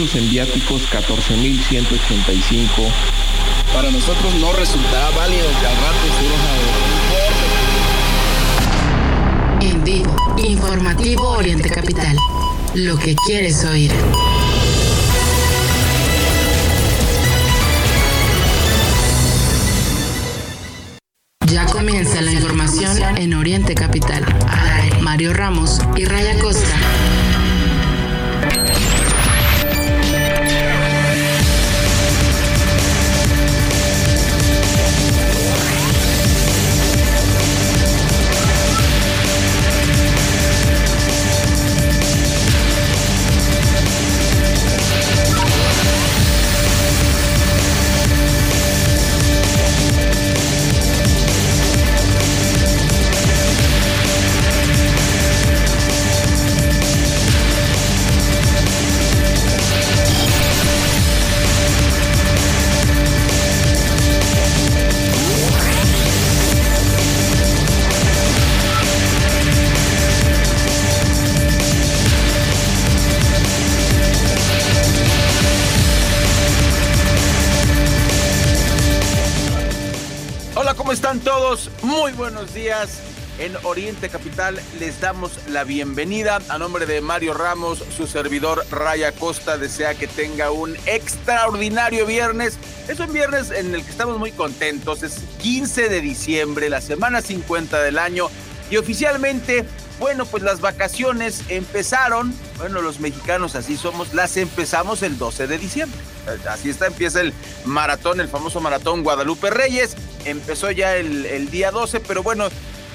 pesos, en viáticos 14.185. Para nosotros no resultará válido que al rato surja En vivo, informativo Oriente Capital. Lo que quieres oír. Oriente Capital les damos la bienvenida. A nombre de Mario Ramos, su servidor Raya Costa desea que tenga un extraordinario viernes. Es un viernes en el que estamos muy contentos. Es 15 de diciembre, la semana 50 del año. Y oficialmente, bueno, pues las vacaciones empezaron. Bueno, los mexicanos así somos. Las empezamos el 12 de diciembre. Así está, empieza el maratón, el famoso maratón Guadalupe Reyes empezó ya el, día 12, pero bueno,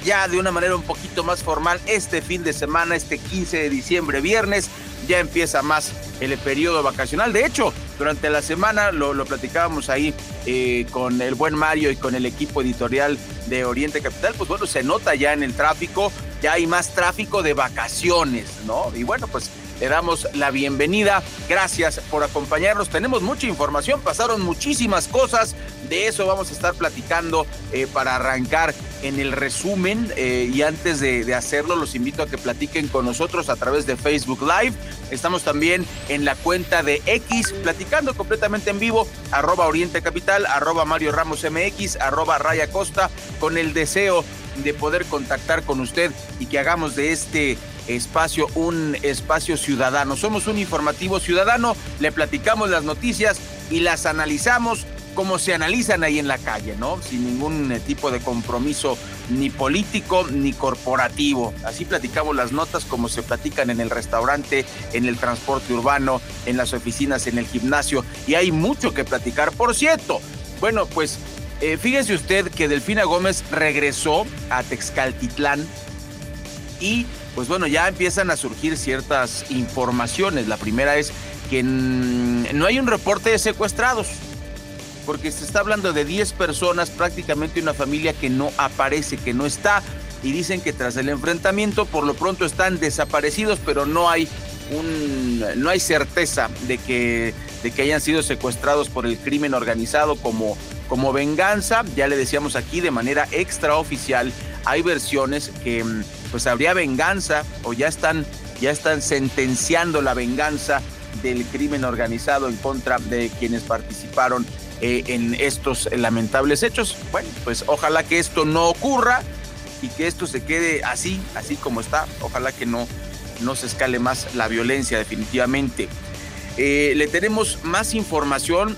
ya de una manera un poquito más formal, este fin de semana, este 15 de diciembre, viernes, ya empieza más el periodo vacacional. De hecho, durante la semana lo, lo platicábamos ahí eh, con el buen Mario y con el equipo editorial de Oriente Capital, pues bueno, se nota ya en el tráfico, ya hay más tráfico de vacaciones, ¿no? Y bueno, pues le damos la bienvenida. Gracias por acompañarnos. Tenemos mucha información, pasaron muchísimas cosas. De eso vamos a estar platicando eh, para arrancar en el resumen. Eh, y antes de, hacerlo, los invito a que platiquen con nosotros a través de Facebook Live. Estamos también en la cuenta de X, platicando completamente en vivo, arroba Oriente Capital, arroba Mario Ramos MX, arroba Raya Costa, con el deseo de poder contactar con usted y que hagamos de este espacio un espacio ciudadano. Somos un informativo ciudadano, le platicamos las noticias y las analizamos como se analizan ahí en la calle, ¿no? Sin ningún eh, tipo de compromiso ni político ni corporativo. Así platicamos las notas como se platican en el restaurante, en el transporte urbano, en las oficinas, en el gimnasio. Y hay mucho que platicar. Por cierto, bueno, pues eh, fíjese usted que Delfina Gómez regresó a Texcaltitlán y pues bueno, ya empiezan a surgir ciertas informaciones. La primera es que no hay un reporte de secuestrados, porque se está hablando de 10 personas, prácticamente una familia que no aparece, que no está, y dicen que tras el enfrentamiento por lo pronto están desaparecidos, pero no hay un, no hay certeza de que, de que hayan sido secuestrados por el crimen organizado como, como venganza. Ya le decíamos aquí de manera extraoficial, hay versiones que pues habría venganza o ya están, ya están sentenciando la venganza del crimen organizado en contra de quienes participaron eh, en estos lamentables hechos. Bueno, pues ojalá que esto no ocurra y que esto se quede así, así como está. Ojalá que no, no se escale más la violencia definitivamente. Eh, le tenemos más información.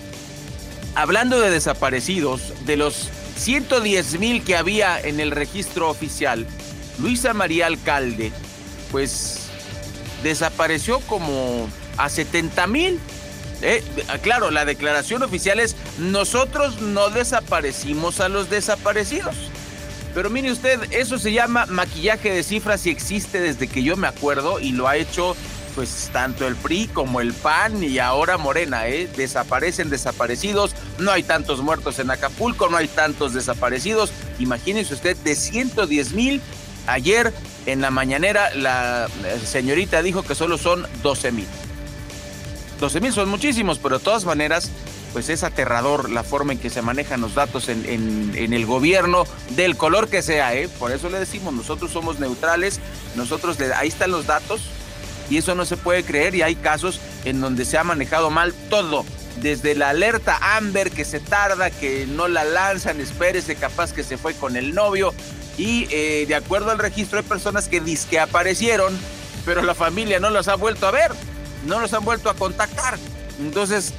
Hablando de desaparecidos, de los 110 mil que había en el registro oficial, Luisa María Alcalde, pues desapareció como a 70 mil. Eh, claro, la declaración oficial es nosotros no desaparecimos a los desaparecidos. Pero mire usted, eso se llama maquillaje de cifras y existe desde que yo me acuerdo y lo ha hecho pues tanto el PRI como el PAN y ahora Morena, ¿eh? Desaparecen desaparecidos, no hay tantos muertos en Acapulco, no hay tantos desaparecidos. Imagínense usted, de 110 mil Ayer en la mañanera la señorita dijo que solo son 12 mil. 12 mil son muchísimos, pero de todas maneras, pues es aterrador la forma en que se manejan los datos en, el gobierno, del color que sea, ¿eh? Por eso le decimos, nosotros somos neutrales, nosotros, ahí están los datos, y eso no se puede creer y hay casos en donde se ha manejado mal todo. Desde la alerta Amber que se tarda, que no la lanzan, espérese, capaz que se fue con el novio. Y eh, de acuerdo al registro hay personas que que aparecieron, pero la familia no los ha vuelto a ver, no los han vuelto a contactar. Entonces,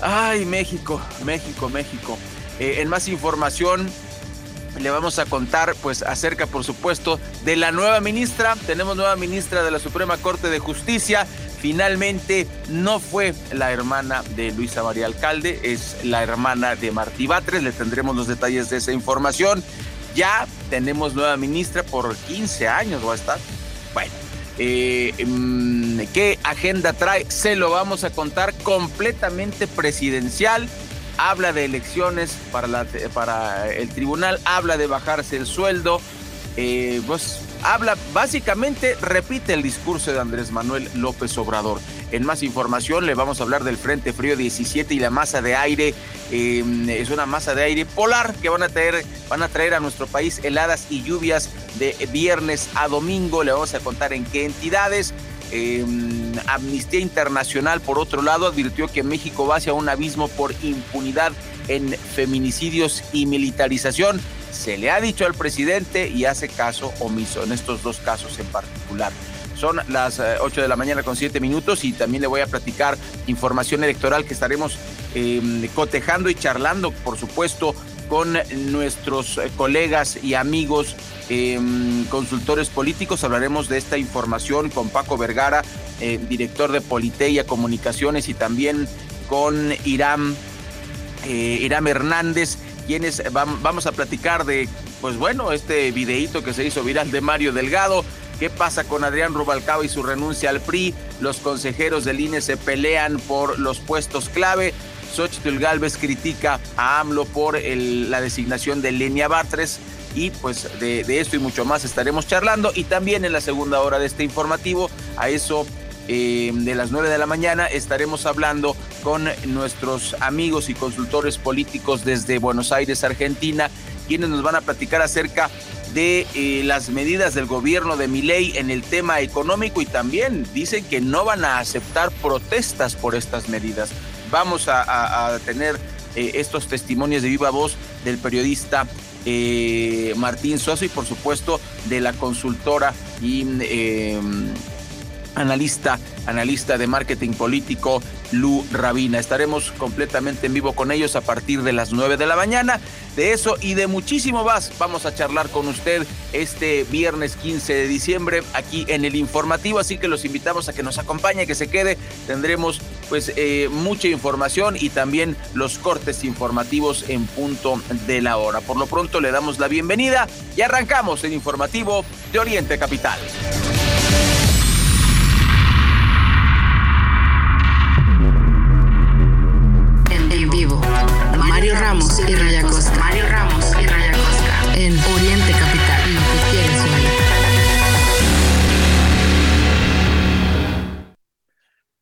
ay, México, México, México. Eh, en más información, le vamos a contar pues acerca por supuesto de la nueva ministra. Tenemos nueva ministra de la Suprema Corte de Justicia. Finalmente no fue la hermana de Luisa María Alcalde, es la hermana de Martí Batres. Le tendremos los detalles de esa información. Ya tenemos nueva ministra por 15 años va a estar. Bueno, eh, mm, ¿qué agenda trae? Se lo vamos a contar completamente presidencial habla de elecciones para, la, para el tribunal, habla de bajarse el sueldo, eh, pues habla, básicamente repite el discurso de Andrés Manuel López Obrador. En más información le vamos a hablar del Frente Frío 17 y la masa de aire. Em, es una masa de aire polar que van a, traer, van a traer a nuestro país heladas y lluvias de viernes a domingo. Le vamos a contar en qué entidades. Em, Amnistía Internacional, por otro lado, advirtió que México va hacia un abismo por impunidad en feminicidios y militarización. Se le ha dicho al presidente y hace caso omiso en estos dos casos en particular. Son las 8 eh, de la mañana con 7 minutos y también le voy a platicar información electoral que estaremos em, cotejando y charlando, por supuesto, con nuestros eh, colegas y amigos Em, consultores políticos. Hablaremos de esta información con Paco Vergara, eh, director de Politeia Comunicaciones, y también con Irán, eh, Irán Hernández, quienes vamos a platicar de, pues bueno, este videíto que se hizo viral de Mario Delgado. ¿Qué pasa con Adrián Rubalcaba y su renuncia al PRI? Los consejeros del INE se pelean por los puestos clave. Xochitl Galvez critica a AMLO por la designación de Lenia Bartres y pues de, esto y mucho más estaremos charlando y también en la segunda hora de este informativo a eso eh, de las 9 de la mañana estaremos hablando con nuestros amigos y consultores políticos desde Buenos Aires, Argentina, quienes nos van a platicar acerca de eh, las medidas del gobierno de Milei en el tema económico y también dicen que no van a aceptar protestas por estas medidas. Vamos a, tener eh, estos testimonios de viva voz del periodista eh, Martín Sosa y por supuesto de la consultora y eh, analista, analista de marketing político Lu Rabina. Estaremos completamente en vivo con ellos a partir de las 9 de la mañana. De eso y de muchísimo más vamos a charlar con usted este viernes 15 de diciembre aquí en el informativo, así que los invitamos a que nos acompañe, que se quede. Tendremos pues eh, mucha información y también los cortes informativos en punto de la hora. Por lo pronto le damos la bienvenida y arrancamos el informativo de Oriente Capital. Mario Ramos y Raya Costa. Mario Ramos y Raya Costa. En Oriente Capital.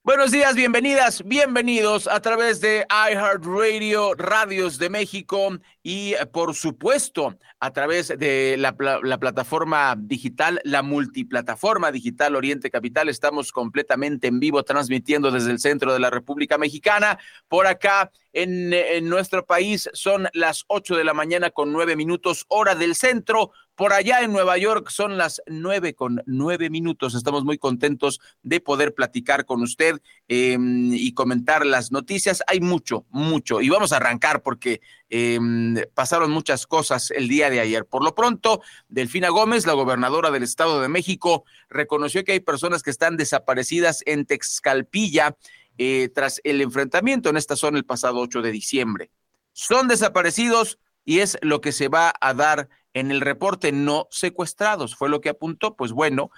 Buenos días, bienvenidas, bienvenidos a través de iHeartRadio, Radios de México y por supuesto a través de la, la, plataforma digital, la multiplataforma digital Oriente Capital. Estamos completamente en vivo transmitiendo desde el centro de la República Mexicana. Por acá en, en nuestro país son las 8 de la mañana con 9 minutos hora del centro. Por allá en Nueva York son las nueve con nueve minutos. Estamos muy contentos de poder platicar con usted em, y comentar las noticias. Hay mucho, mucho. Y vamos a arrancar porque em, pasaron muchas cosas el día de ayer. Por lo pronto, Delfina Gómez, la gobernadora del Estado de México, reconoció que hay personas que están desaparecidas en Texcalpilla eh, tras el enfrentamiento en esta zona el pasado 8 de diciembre. Son desaparecidos y es lo que se va a dar en el reporte no secuestrados, fue lo que apuntó, pues bueno,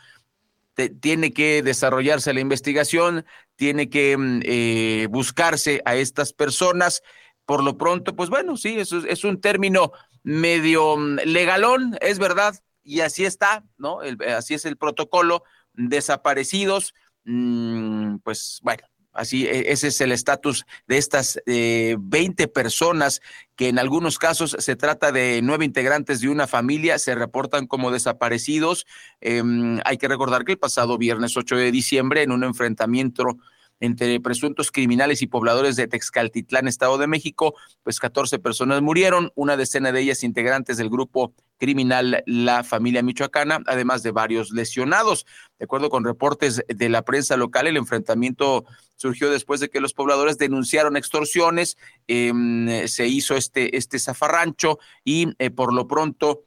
tiene que desarrollarse la investigación, tiene que mm, eh, buscarse a estas personas. Por lo pronto, pues bueno, sí, eso es, un término medio mm, legalón, es verdad, y así está, ¿no? así es el protocolo, desaparecidos, mm, pues bueno, Así, e, ese es el estatus de estas eh, 20 personas que en algunos casos se trata de nueve integrantes de una familia, se reportan como desaparecidos. Em, hay que recordar que el pasado viernes 8 de diciembre, en un enfrentamiento entre presuntos criminales y pobladores de Texcaltitlán, Estado de México, pues 14 personas murieron, una decena de ellas integrantes del grupo criminal La Familia Michoacana, además de varios lesionados. De acuerdo con reportes de la prensa local, el enfrentamiento surgió después de que los pobladores denunciaron extorsiones, em, se hizo este, este zafarrancho y eh, por lo pronto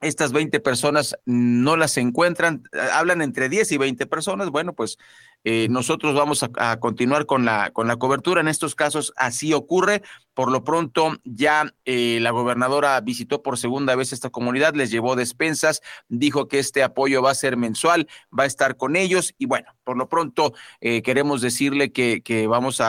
estas 20 personas no las encuentran, hablan entre 10 y 20 personas, bueno, pues eh, nosotros vamos a, continuar con la, con la cobertura. En estos casos así ocurre. Por lo pronto ya eh, la gobernadora visitó por segunda vez esta comunidad, les llevó despensas, dijo que este apoyo va a ser mensual, va a estar con ellos y bueno, por lo pronto eh, queremos decirle que, vamos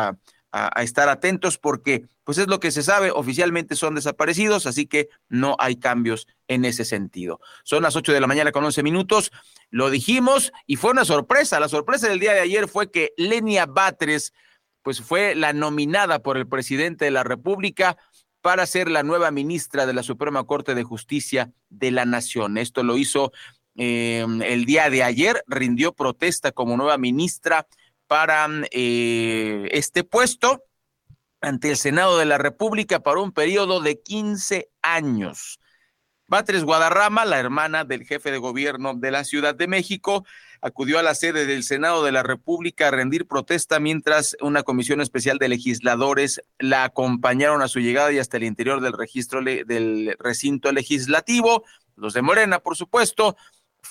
a estar atentos porque pues es lo que se sabe, oficialmente son desaparecidos, así que no hay cambios en ese sentido. Son las 8 de la mañana con 11 minutos, lo dijimos y fue una sorpresa. La sorpresa del día de ayer fue que Lenia Batres pues fue la nominada por el presidente de la República para ser la nueva ministra de la Suprema Corte de Justicia de la Nación. Esto lo hizo eh, el día de ayer, rindió protesta como nueva ministra para eh, este puesto ante el Senado de la República para un periodo de 15 años. Batres Guadarrama, la hermana del jefe de gobierno de la Ciudad de México, acudió a la sede del Senado de la República a rendir protesta mientras una comisión especial de legisladores la acompañaron a su llegada y hasta el interior del registro del recinto legislativo. Los de Morena, por supuesto,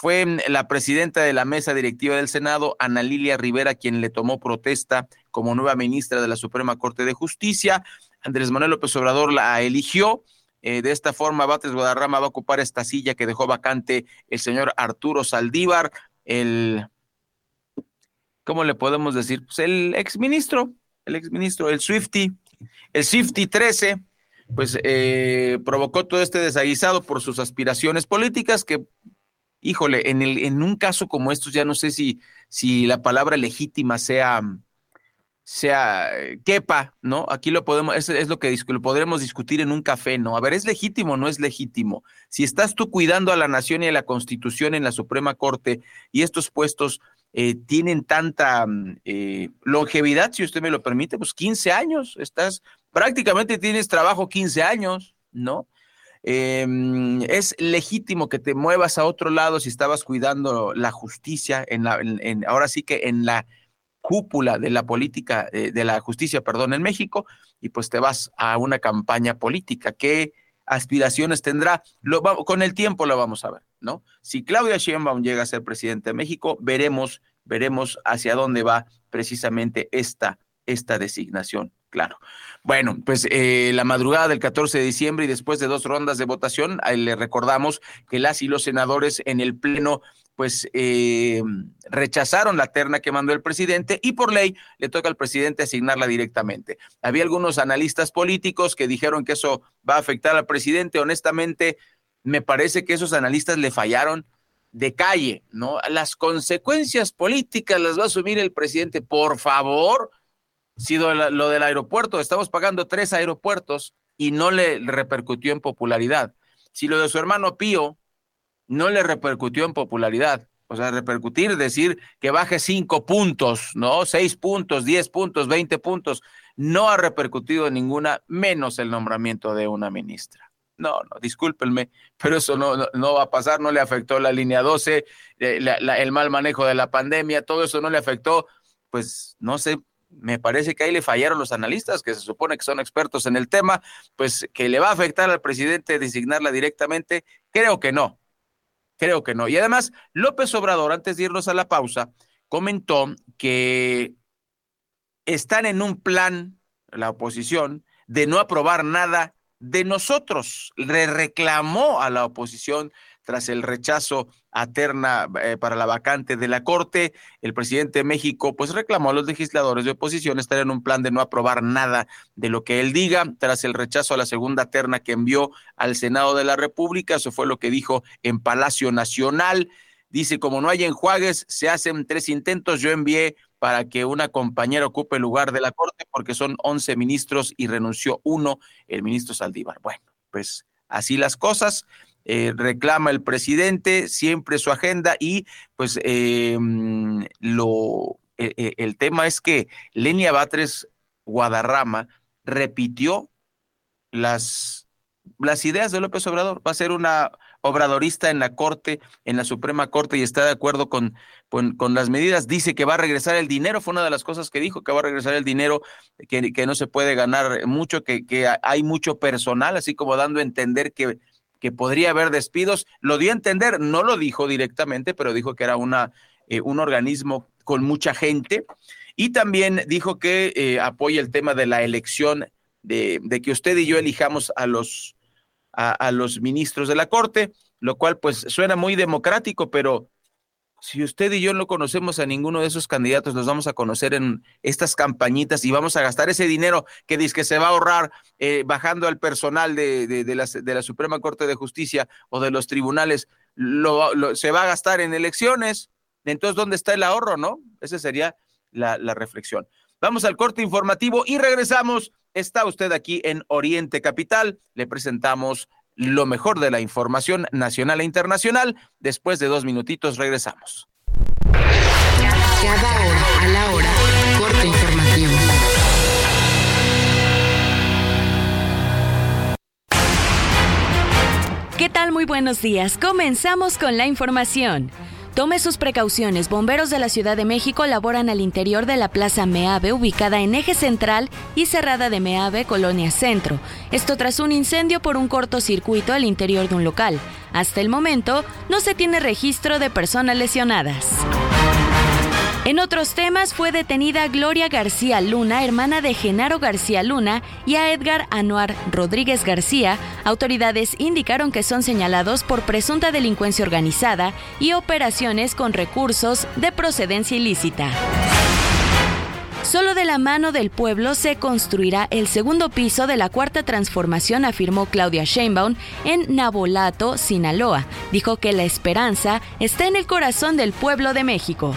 fue mm, la presidenta de la mesa directiva del Senado, Ana Lilia Rivera, quien le tomó protesta como nueva ministra de la Suprema Corte de Justicia. Andrés Manuel López Obrador la eligió. Eh, de esta forma, Bates Guadarrama va a ocupar esta silla que dejó vacante el señor Arturo Saldívar, el, ¿cómo le podemos decir? Pues el exministro, el exministro, el Swifty, el Swifty 13, pues eh, provocó todo este desaguisado por sus aspiraciones políticas que híjole, en, el, en un caso como estos ya no sé si, la palabra legítima sea, sea, eh, quepa, ¿no? Aquí lo podemos, es, es lo que lo podremos discutir en un café, ¿no? A ver, ¿es legítimo o no es legítimo? Si estás tú cuidando a la nación y a la constitución en la Suprema Corte y estos puestos eh, tienen tanta mm, eh, longevidad, si usted me lo permite, pues 15 años, estás, prácticamente tienes trabajo 15 años, ¿no? Em, es legítimo que te muevas a otro lado si estabas cuidando la justicia, en la, ahora sí que en la cúpula de la política, eh, de la justicia, perdón, en México, y pues te vas a una campaña política. ¿Qué aspiraciones tendrá? Lo, con el tiempo lo vamos a ver, ¿no? Si Claudia Sheinbaum llega a ser presidente de México, veremos, veremos hacia dónde va precisamente esta, esta designación Claro. Bueno, pues eh, la madrugada del 14 de diciembre y después de dos rondas de votación, le recordamos que las y los senadores en el Pleno pues eh, rechazaron la terna que mandó el presidente y por ley le toca al presidente asignarla directamente. Había algunos analistas políticos que dijeron que eso va a afectar al presidente. Honestamente, me parece que esos analistas le fallaron de calle, ¿no? Las consecuencias políticas las va a asumir el presidente. Por favor, sido lo del aeropuerto, estamos pagando tres aeropuertos y no le repercutió en popularidad. Si lo de su hermano Pío no le repercutió en popularidad, o sea, repercutir, decir que baje cinco puntos, ¿no? Seis puntos, diez puntos, veinte puntos, no ha repercutido en ninguna, menos el nombramiento de una ministra. No, no, discúlpenme, pero eso no, no, va a pasar, no le afectó la línea 12, eh, el mal manejo de la pandemia, todo eso no le afectó, pues no sé, me parece que ahí le fallaron los analistas, que se supone que son expertos en el tema, pues que le va a afectar al presidente designarla directamente, creo que no, creo que no. Y además, López Obrador, antes de irnos a la pausa, comentó que están en un plan, la oposición, de no aprobar nada de nosotros. Le reclamó a la oposición tras el rechazo a terna eh, para la vacante de la Corte. El presidente de México pues reclamó a los legisladores de oposición estar en un plan de no aprobar nada de lo que él diga tras el rechazo a la segunda terna que envió al Senado de la República. Eso fue lo que dijo en Palacio Nacional. Dice, como no hay enjuagues, se hacen tres intentos. Yo envié para que una compañera ocupe el lugar de la Corte porque son 11 ministros y renunció uno, el ministro Saldívar. Bueno, pues así las cosas. Eh, reclama el presidente siempre su agenda y pues eh, lo, e, el tema es que Lenia Batres Guadarrama repitió las, las ideas de López Obrador. Va a ser una obradorista en la Corte, en la Suprema Corte, y está de acuerdo con, con, las medidas. Dice que va a regresar el dinero, fue una de las cosas que dijo, que va a regresar el dinero, que, que no se puede ganar mucho, que, que hay mucho personal, así como dando a entender que, que podría haber despidos. Lo dio a entender, no lo dijo directamente, pero dijo que era una, eh, un organismo con mucha gente. Y también dijo que eh, apoya el tema de la elección, de, que usted y yo elijamos a los a, los ministros de la Corte, lo cual pues suena muy democrático, pero si usted y yo no conocemos a ninguno de esos candidatos, los vamos a conocer en estas campañitas y vamos a gastar ese dinero que dice que se va a ahorrar eh, bajando al personal de, de, la, de, la, Suprema Corte de Justicia o de los tribunales, se va a gastar en elecciones. Entonces, ¿dónde está el ahorro, no? Esa sería la reflexión. Vamos al corte informativo y regresamos Está usted aquí en Oriente Capital. Le presentamos lo mejor de la información nacional e internacional. Después de dos minutitos regresamos. Cada hora a la hora, corte informativo. ¿Qué tal? Muy buenos días. Comenzamos con la información. Tome sus precauciones. Bomberos de la Ciudad de México laboran al interior de la Plaza Meave, ubicada en eje central y cerrada de Meave, Colonia Centro. Esto tras un incendio por un cortocircuito al interior de un local. Hasta el momento, no se tiene registro de personas lesionadas. En otros temas fue detenida Gloria García Luna, hermana de Genaro García Luna, y a Edgar Anuar Rodríguez García. Autoridades indicaron que son señalados por presunta delincuencia organizada y operaciones con recursos de procedencia ilícita. Solo de la mano del pueblo se construirá el segundo piso de la cuarta transformación, afirmó Claudia Sheinbaum en Nabolato, Sinaloa. Dijo que la esperanza está en el corazón del pueblo de México.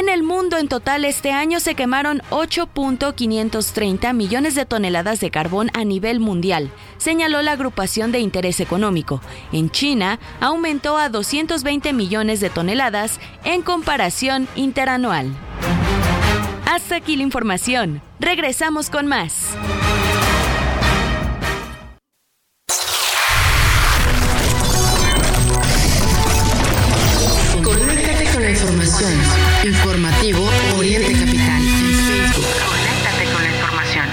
En el mundo en total este año se quemaron 8.530 millones de toneladas de carbón a nivel mundial, señaló la agrupación de interés económico. En China aumentó a 220 millones de toneladas en comparación interanual. Hasta aquí la información. Regresamos con más. información. Informativo Oriente Capital. Conéctate con la información.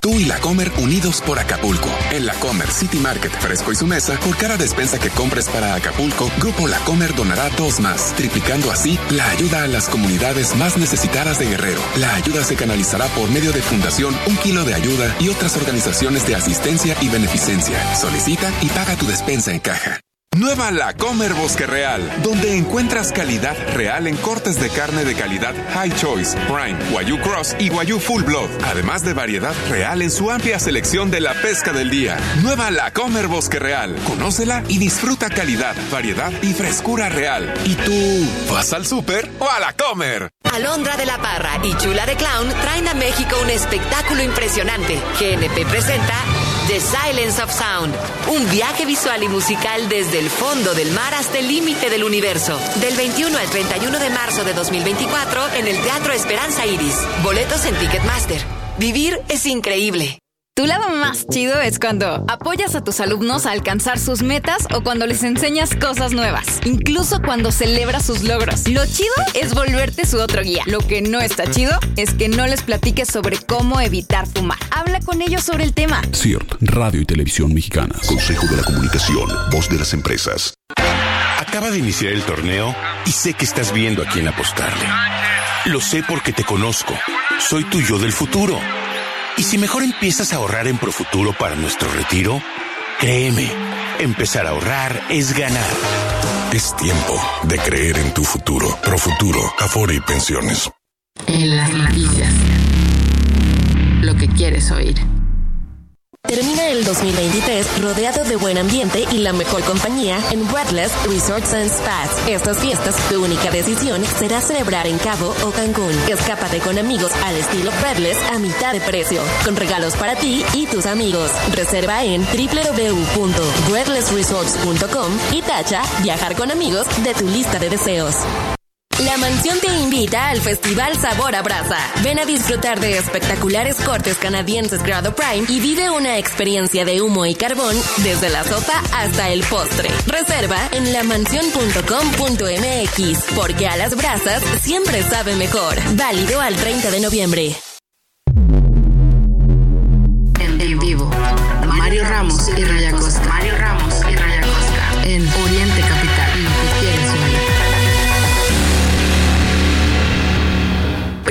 Tú y la Comer unidos por Acapulco. En la Comer City Market Fresco y su mesa, por cada despensa que compres para Acapulco, Grupo La Comer donará dos más, triplicando así la ayuda a las comunidades más necesitadas de Guerrero. La ayuda se canalizará por medio de Fundación Un Kilo de Ayuda y otras organizaciones de asistencia y beneficencia. Solicita y paga tu despensa en caja. Nueva La Comer Bosque Real, donde encuentras calidad real en cortes de carne de calidad High Choice, Prime, Wagyu Cross y Wagyu Full Blood, además de variedad real en su amplia selección de la pesca del día. Nueva La Comer Bosque Real, conócela y disfruta calidad, variedad y frescura real. ¿Y tú vas al súper o a la Comer? Alondra de la Parra y Chula de Clown traen a México un espectáculo impresionante. GNP presenta The Silence of Sound, un viaje visual y musical desde el fondo del mar hasta el límite del universo. Del 21 al 31 de marzo de 2024 en el Teatro Esperanza Iris. Boletos en Ticketmaster. Vivir es increíble. Tu lado más chido es cuando apoyas a tus alumnos a alcanzar sus metas o cuando les enseñas cosas nuevas, incluso cuando celebras sus logros. Lo chido es volverte su otro guía. Lo que no está chido es que no les platiques sobre cómo evitar fumar. Habla con ellos sobre el tema. CIRT, Radio y Televisión Mexicana. Consejo de la Comunicación, voz de las empresas. Acaba de iniciar el torneo y sé que estás viendo a quién apostarle. Lo sé porque te conozco. Soy tu yo del futuro ¿Y si mejor empiezas a ahorrar en Profuturo para nuestro retiro? Créeme, empezar a ahorrar es ganar. Es tiempo de creer en tu futuro. Profuturo, Afore y Pensiones. En las noticias. Lo que quieres oír. Termina el 2023 rodeado de buen ambiente y la mejor compañía en Redless Resorts and Spas. Estas fiestas, tu única decisión será celebrar en Cabo o Cancún. Escápate con amigos al estilo Redless a mitad de precio, con regalos para ti y tus amigos. Reserva en www.redlessresorts.com y tacha viajar con amigos de tu lista de deseos. La mansión te invita al Festival Sabor a Brasa. Ven a disfrutar de espectaculares cortes canadienses Grado Prime y vive una experiencia de humo y carbón desde la sopa hasta el postre. Reserva en lamansión.com.mx porque a las brasas siempre sabe mejor. Válido al 30 de noviembre. En vivo, Mario Ramos y Raya Costa. Mario Ramos y Raya Costa. En Oriente Capital.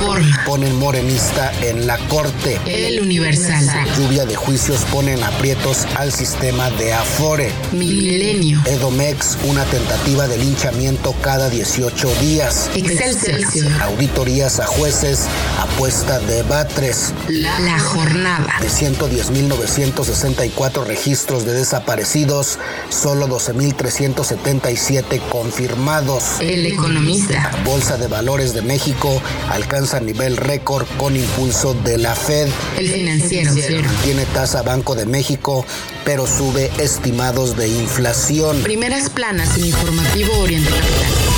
Reforma. Ponen morenista en la corte. El Universal. Lluvia de juicios ponen aprietos al sistema de Afore. Milenio. Edomex, una tentativa de linchamiento cada 18 días. Excelsior. Auditorías a jueces, apuesta de Batres. La jornada. De 110.964 registros de desaparecidos, solo 12.377 confirmados. El Economista. Bolsa de Valores de México alcanza nivel récord con impulso de la Fed. El Financiero. Tiene tasa Banco de México, pero sube estimados de inflación. Primeras planas en Informativo Oriente Capital.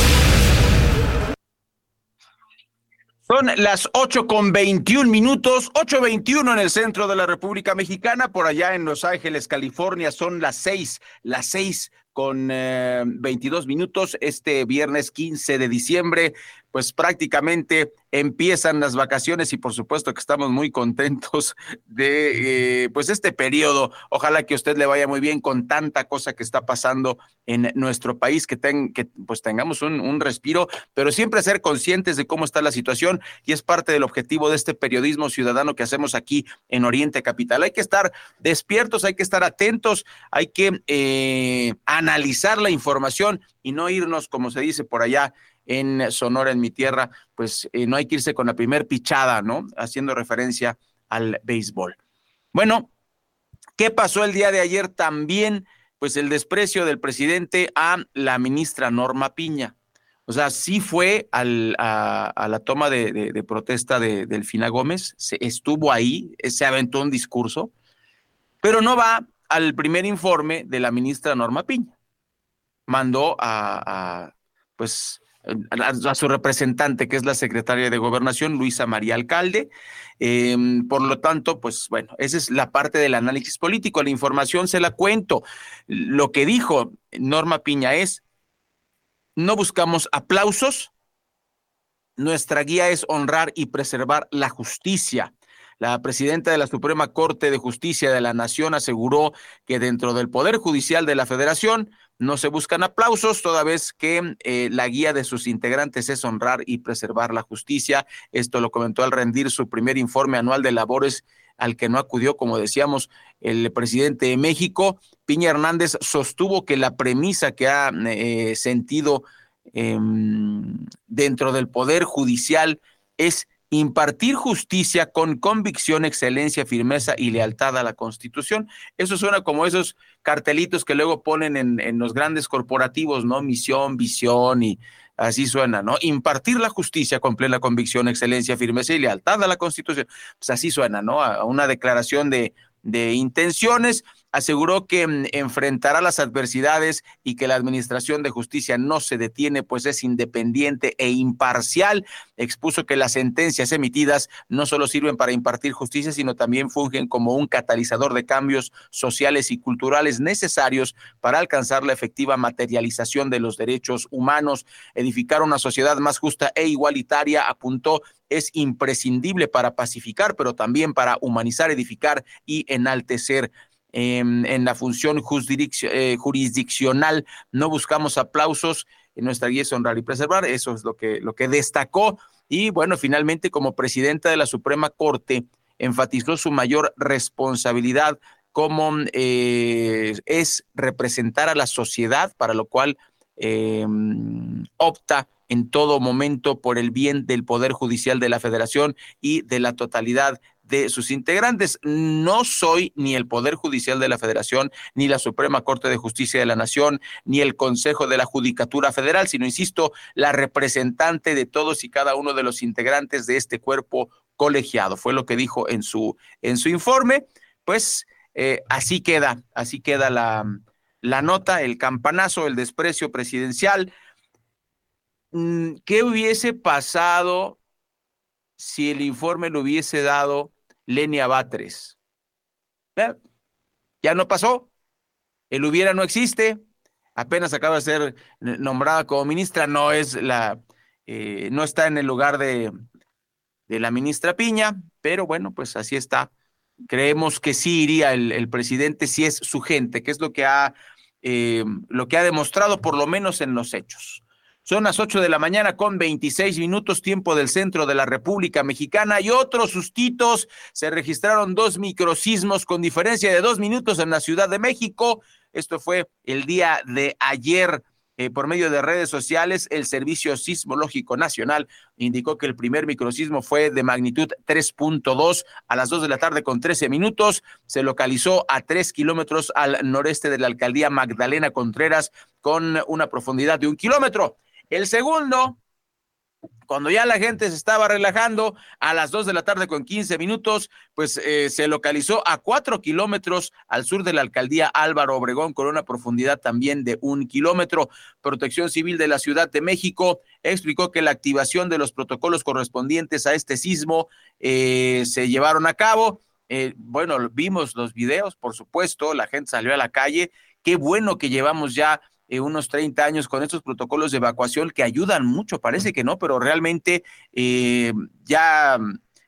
Son las 8 con 21 minutos, 8.21 en el centro de la República Mexicana, por allá en Los Ángeles, California, son las 6, las 6 con eh, 22 minutos, este viernes 15 de diciembre, pues prácticamente empiezan las vacaciones y por supuesto que estamos muy contentos de eh, pues este periodo. Ojalá que usted le vaya muy bien con tanta cosa que está pasando en nuestro país, que, que pues tengamos un, un respiro, pero siempre ser conscientes de cómo está la situación y es parte del objetivo de este periodismo ciudadano que hacemos aquí en Oriente Capital. Hay que estar despiertos, hay que estar atentos, hay que eh, analizar la información y no irnos, como se dice por allá, en Sonora, en mi tierra, pues eh, no hay que irse con la primer pichada, ¿no? Haciendo referencia al béisbol. Bueno, ¿qué pasó el día de ayer también? Pues el desprecio del presidente a la ministra Norma Piña. O sea, sí fue a, la toma de, protesta de Delfina Gómez, estuvo ahí, se aventó un discurso, pero no va al primer informe de la ministra Norma Piña. Mandó a, a pues, a, su representante, que es la secretaria de Gobernación, Luisa María Alcalde. Eh, por lo tanto, pues bueno, esa es la parte del análisis político. La información se la cuento. Lo que dijo Norma Piña es, no buscamos aplausos, nuestra guía es honrar y preservar la justicia. La presidenta de la Suprema Corte de Justicia de la Nación aseguró que dentro del Poder Judicial de la Federación no se buscan aplausos, toda vez que eh, la guía de sus integrantes es honrar y preservar la justicia. Esto lo comentó al rendir su primer informe anual de labores al que no acudió, como decíamos, el presidente de México. Piña Hernández sostuvo que la premisa que ha eh, sentido eh, dentro del Poder Judicial es impartir justicia con convicción, excelencia, firmeza y lealtad a la Constitución. Eso suena como esos cartelitos que luego ponen en, los grandes corporativos, ¿no? Misión, visión y así suena, ¿no? Impartir la justicia con plena convicción, excelencia, firmeza y lealtad a la Constitución. Pues así suena, ¿no? A una declaración de, de intenciones aseguró que mm, enfrentará las adversidades y que la Administración de Justicia no se detiene, pues es independiente e imparcial. Expuso que las sentencias emitidas no solo sirven para impartir justicia, sino también fungen como un catalizador de cambios sociales y culturales necesarios para alcanzar la efectiva materialización de los derechos humanos, edificar una sociedad más justa e igualitaria, apuntó es imprescindible para pacificar, pero también para humanizar, edificar y enaltecer eh, en la función eh, jurisdiccional. No buscamos aplausos, en nuestra guía es honrar y preservar, eso es lo que, lo que destacó. Y bueno, finalmente como presidenta de la Suprema Corte, enfatizó su mayor responsabilidad como eh, es representar a la sociedad, para lo cual opta en todo momento por el bien del Poder Judicial de la Federación y de la totalidad de sus integrantes. No soy ni el Poder Judicial de la Federación, ni la Suprema Corte de Justicia de la Nación, ni el Consejo de la Judicatura Federal, sino, insisto, la representante de todos y cada uno de los integrantes de este cuerpo colegiado. Fue lo que dijo en su, en su informe. Pues eh, así queda, así queda la, la nota, el campanazo, el desprecio presidencial. Mm, ¿Qué hubiese pasado si el informe lo hubiese dado Lenia Batres. ¿Eh? Ya no pasó. El hubiera no existe. Apenas acaba de ser nombrada como ministra. No es la, eh, no está en el lugar de, de, la ministra Piña, pero bueno, pues así está. Creemos que sí iría el, presidente si es su gente, que es lo que ha, eh, lo que ha demostrado por lo menos en los hechos. Son las 8 de la mañana con 26 minutos, tiempo del centro de la República Mexicana y otros sustitos. Se registraron dos microsismos con diferencia de dos minutos en la Ciudad de México. Esto fue el día de ayer. Eh, por medio de redes sociales, el Servicio Sismológico Nacional indicó que el primer microsismo fue de magnitud 3.2 a las 2 de la tarde con 13 minutos. Se localizó a 3 kilómetros al noreste de la alcaldía Magdalena Contreras con una profundidad de un kilómetro. El segundo, cuando ya la gente se estaba relajando, a las dos de la tarde con 15 minutos, pues eh, se localizó a cuatro kilómetros al sur de la alcaldía Álvaro Obregón, con una profundidad también de un kilómetro. Protección Civil de la Ciudad de México explicó que la activación de los protocolos correspondientes a este sismo eh, se llevaron a cabo. Eh, bueno, vimos los videos, por supuesto, la gente salió a la calle. Qué bueno que llevamos ya eh, unos 30 años con estos protocolos de evacuación que ayudan mucho, parece que no, pero realmente eh, ya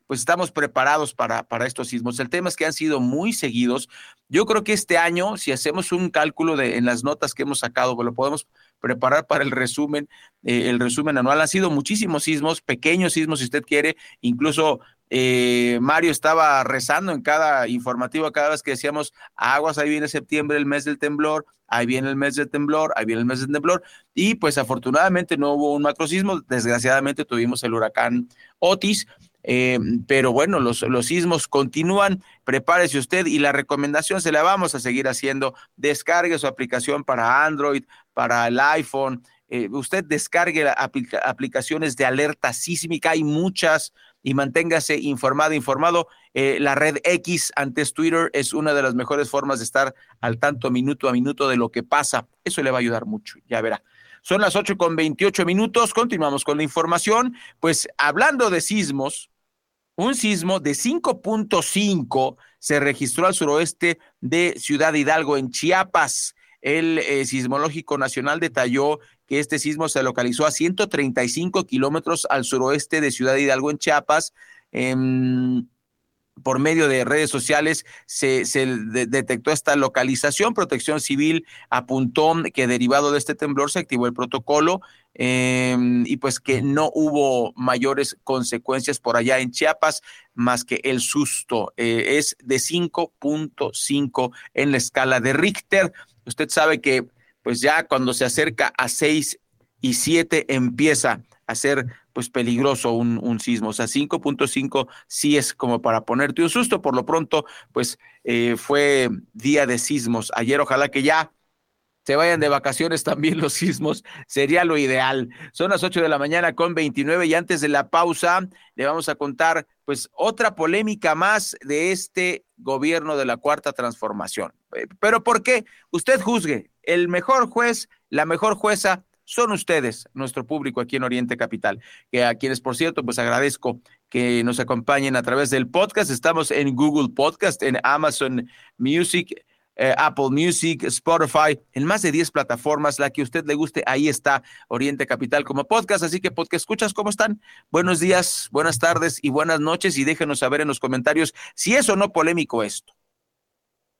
pues estamos preparados para, para estos sismos. El tema es que han sido muy seguidos. Yo creo que este año, si hacemos un cálculo de, en las notas que hemos sacado, pues lo podemos preparar para el resumen, eh, el resumen anual. Han sido muchísimos sismos, pequeños sismos, si usted quiere, incluso eh, Mario estaba rezando en cada informativo, cada vez que decíamos aguas, ahí viene septiembre, el mes del temblor, ahí viene el mes del temblor, ahí viene el mes del temblor, y pues afortunadamente no hubo un macrosismo, desgraciadamente tuvimos el huracán Otis, eh, pero bueno, los, los sismos continúan, prepárese usted y la recomendación se la vamos a seguir haciendo, descargue su aplicación para Android, para el iPhone, eh, usted descargue aplicaciones de alerta sísmica, hay muchas, y manténgase informado, informado. Eh, la red X antes Twitter es una de las mejores formas de estar al tanto minuto a minuto de lo que pasa. Eso le va a ayudar mucho, ya verá. Son las 8 con 28 minutos, continuamos con la información. Pues hablando de sismos, un sismo de 5.5 se registró al suroeste de Ciudad Hidalgo, en Chiapas. El eh, Sismológico Nacional detalló que este sismo se localizó a 135 kilómetros al suroeste de Ciudad Hidalgo, en Chiapas. Por medio de redes sociales se, detectó esta localización. Protección Civil apuntó que derivado de este temblor se activó el protocolo em, y pues que no hubo mayores consecuencias por allá en Chiapas más que el susto. Eh, es de 5.5 en la escala de Richter. Usted sabe que pues ya cuando se acerca a 6 y 7 empieza a ser pues peligroso un, un sismo. O sea, 5.5 sí es como para ponerte un susto. Por lo pronto, pues eh, fue día de sismos. Ayer ojalá que ya se vayan de vacaciones también los sismos, sería lo ideal. Son las 8 de la mañana con 29 y antes de la pausa le vamos a contar pues otra polémica más de este gobierno de la cuarta transformación. Eh, pero ¿por qué? Usted juzgue, el mejor juez, la mejor jueza son ustedes, nuestro público aquí en Oriente Capital, que a quienes, por cierto, pues agradezco que nos acompañen a través del podcast. Estamos en Google Podcast, en Amazon Music, eh, Apple Music, Spotify, en más de 10 plataformas, la que a usted le guste, ahí está Oriente Capital como podcast. Así que, podcast, escuchas, ¿cómo están? Buenos días, buenas tardes y buenas noches y déjenos saber en los comentarios si es o no polémico esto.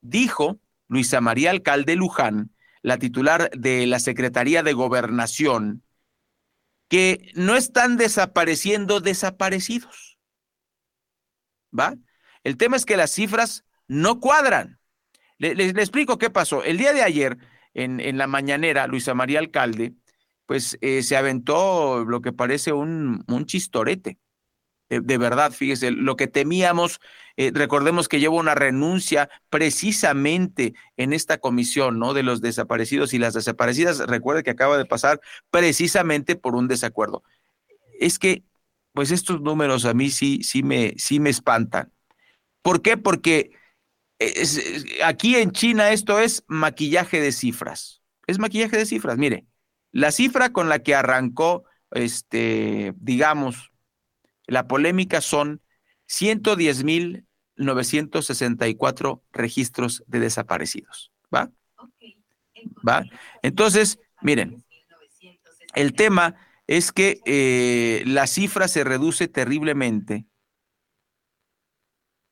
Dijo Luisa María Alcalde Luján, la titular de la Secretaría de Gobernación, que no están desapareciendo desaparecidos. ¿Va? El tema es que las cifras no cuadran. Le, explico qué pasó. El día de ayer, en, en la mañanera, Luisa María Alcalde pues eh, se aventó lo que parece un, un chistorete. De, verdad, fíjese, lo que temíamos, eh, recordemos que llevo una renuncia precisamente en esta comisión, ¿no? De los desaparecidos y las desaparecidas. Recuerde que acaba de pasar precisamente por un desacuerdo. Es que, pues estos números a mí sí, sí me, sí me espantan. ¿Por qué? Porque aquí en China esto es maquillaje de cifras. Es maquillaje de cifras. Mire, la cifra con la que arrancó, este, digamos, la polémica son 110.964 registros de desaparecidos. ¿Va? ¿Va? Entonces, miren, el tema es que eh, la cifra se reduce terriblemente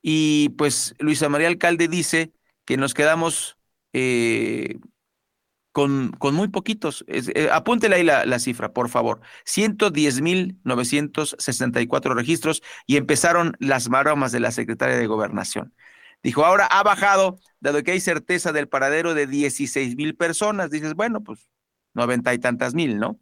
y pues Luisa María Alcalde dice que nos quedamos eh, con, con, muy poquitos. Eh, apúntele ahí la, cifra, por favor. 110.964 registros y empezaron las maromas de la secretaria de Gobernación. Dijo, ahora ha bajado, dado que hay certeza del paradero de 16 mil personas. Dices, bueno, pues noventa y tantas mil, ¿no?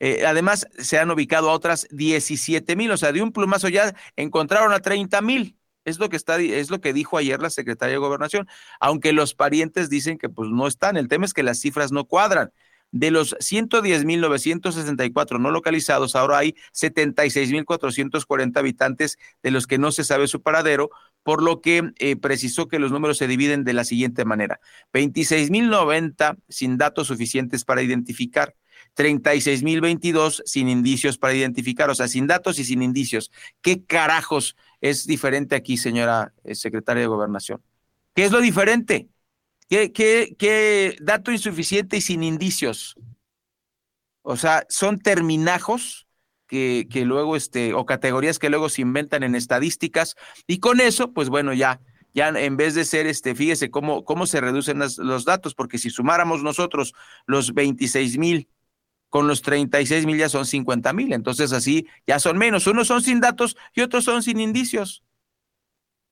Eh, además, se han ubicado a otras 17 mil, o sea, de un plumazo ya encontraron a 30 mil. Es lo que está, es lo que dijo ayer la secretaria de Gobernación, aunque los parientes dicen que pues no están. El tema es que las cifras no cuadran. De los 110.964 no localizados, ahora hay 76.440 habitantes de los que no se sabe su paradero, por lo que eh, precisó que los números se dividen de la siguiente manera. 26.090 sin datos suficientes para identificar. 36.022 sin indicios para identificar, o sea, sin datos y sin indicios. ¿Qué carajos es diferente aquí, señora eh, secretaria de Gobernación? ¿Qué es lo diferente? ¿Qué, dato insuficiente y sin indicios? O sea, son terminajos que, que luego, este, o categorías que luego se inventan en estadísticas, y con eso, pues bueno, ya ya en vez de ser, este, fíjese cómo, cómo se reducen los datos, porque si sumáramos nosotros los 26 mil con los 36 mil ya son 50 mil, entonces así ya son menos. Unos son sin datos y otros son sin indicios.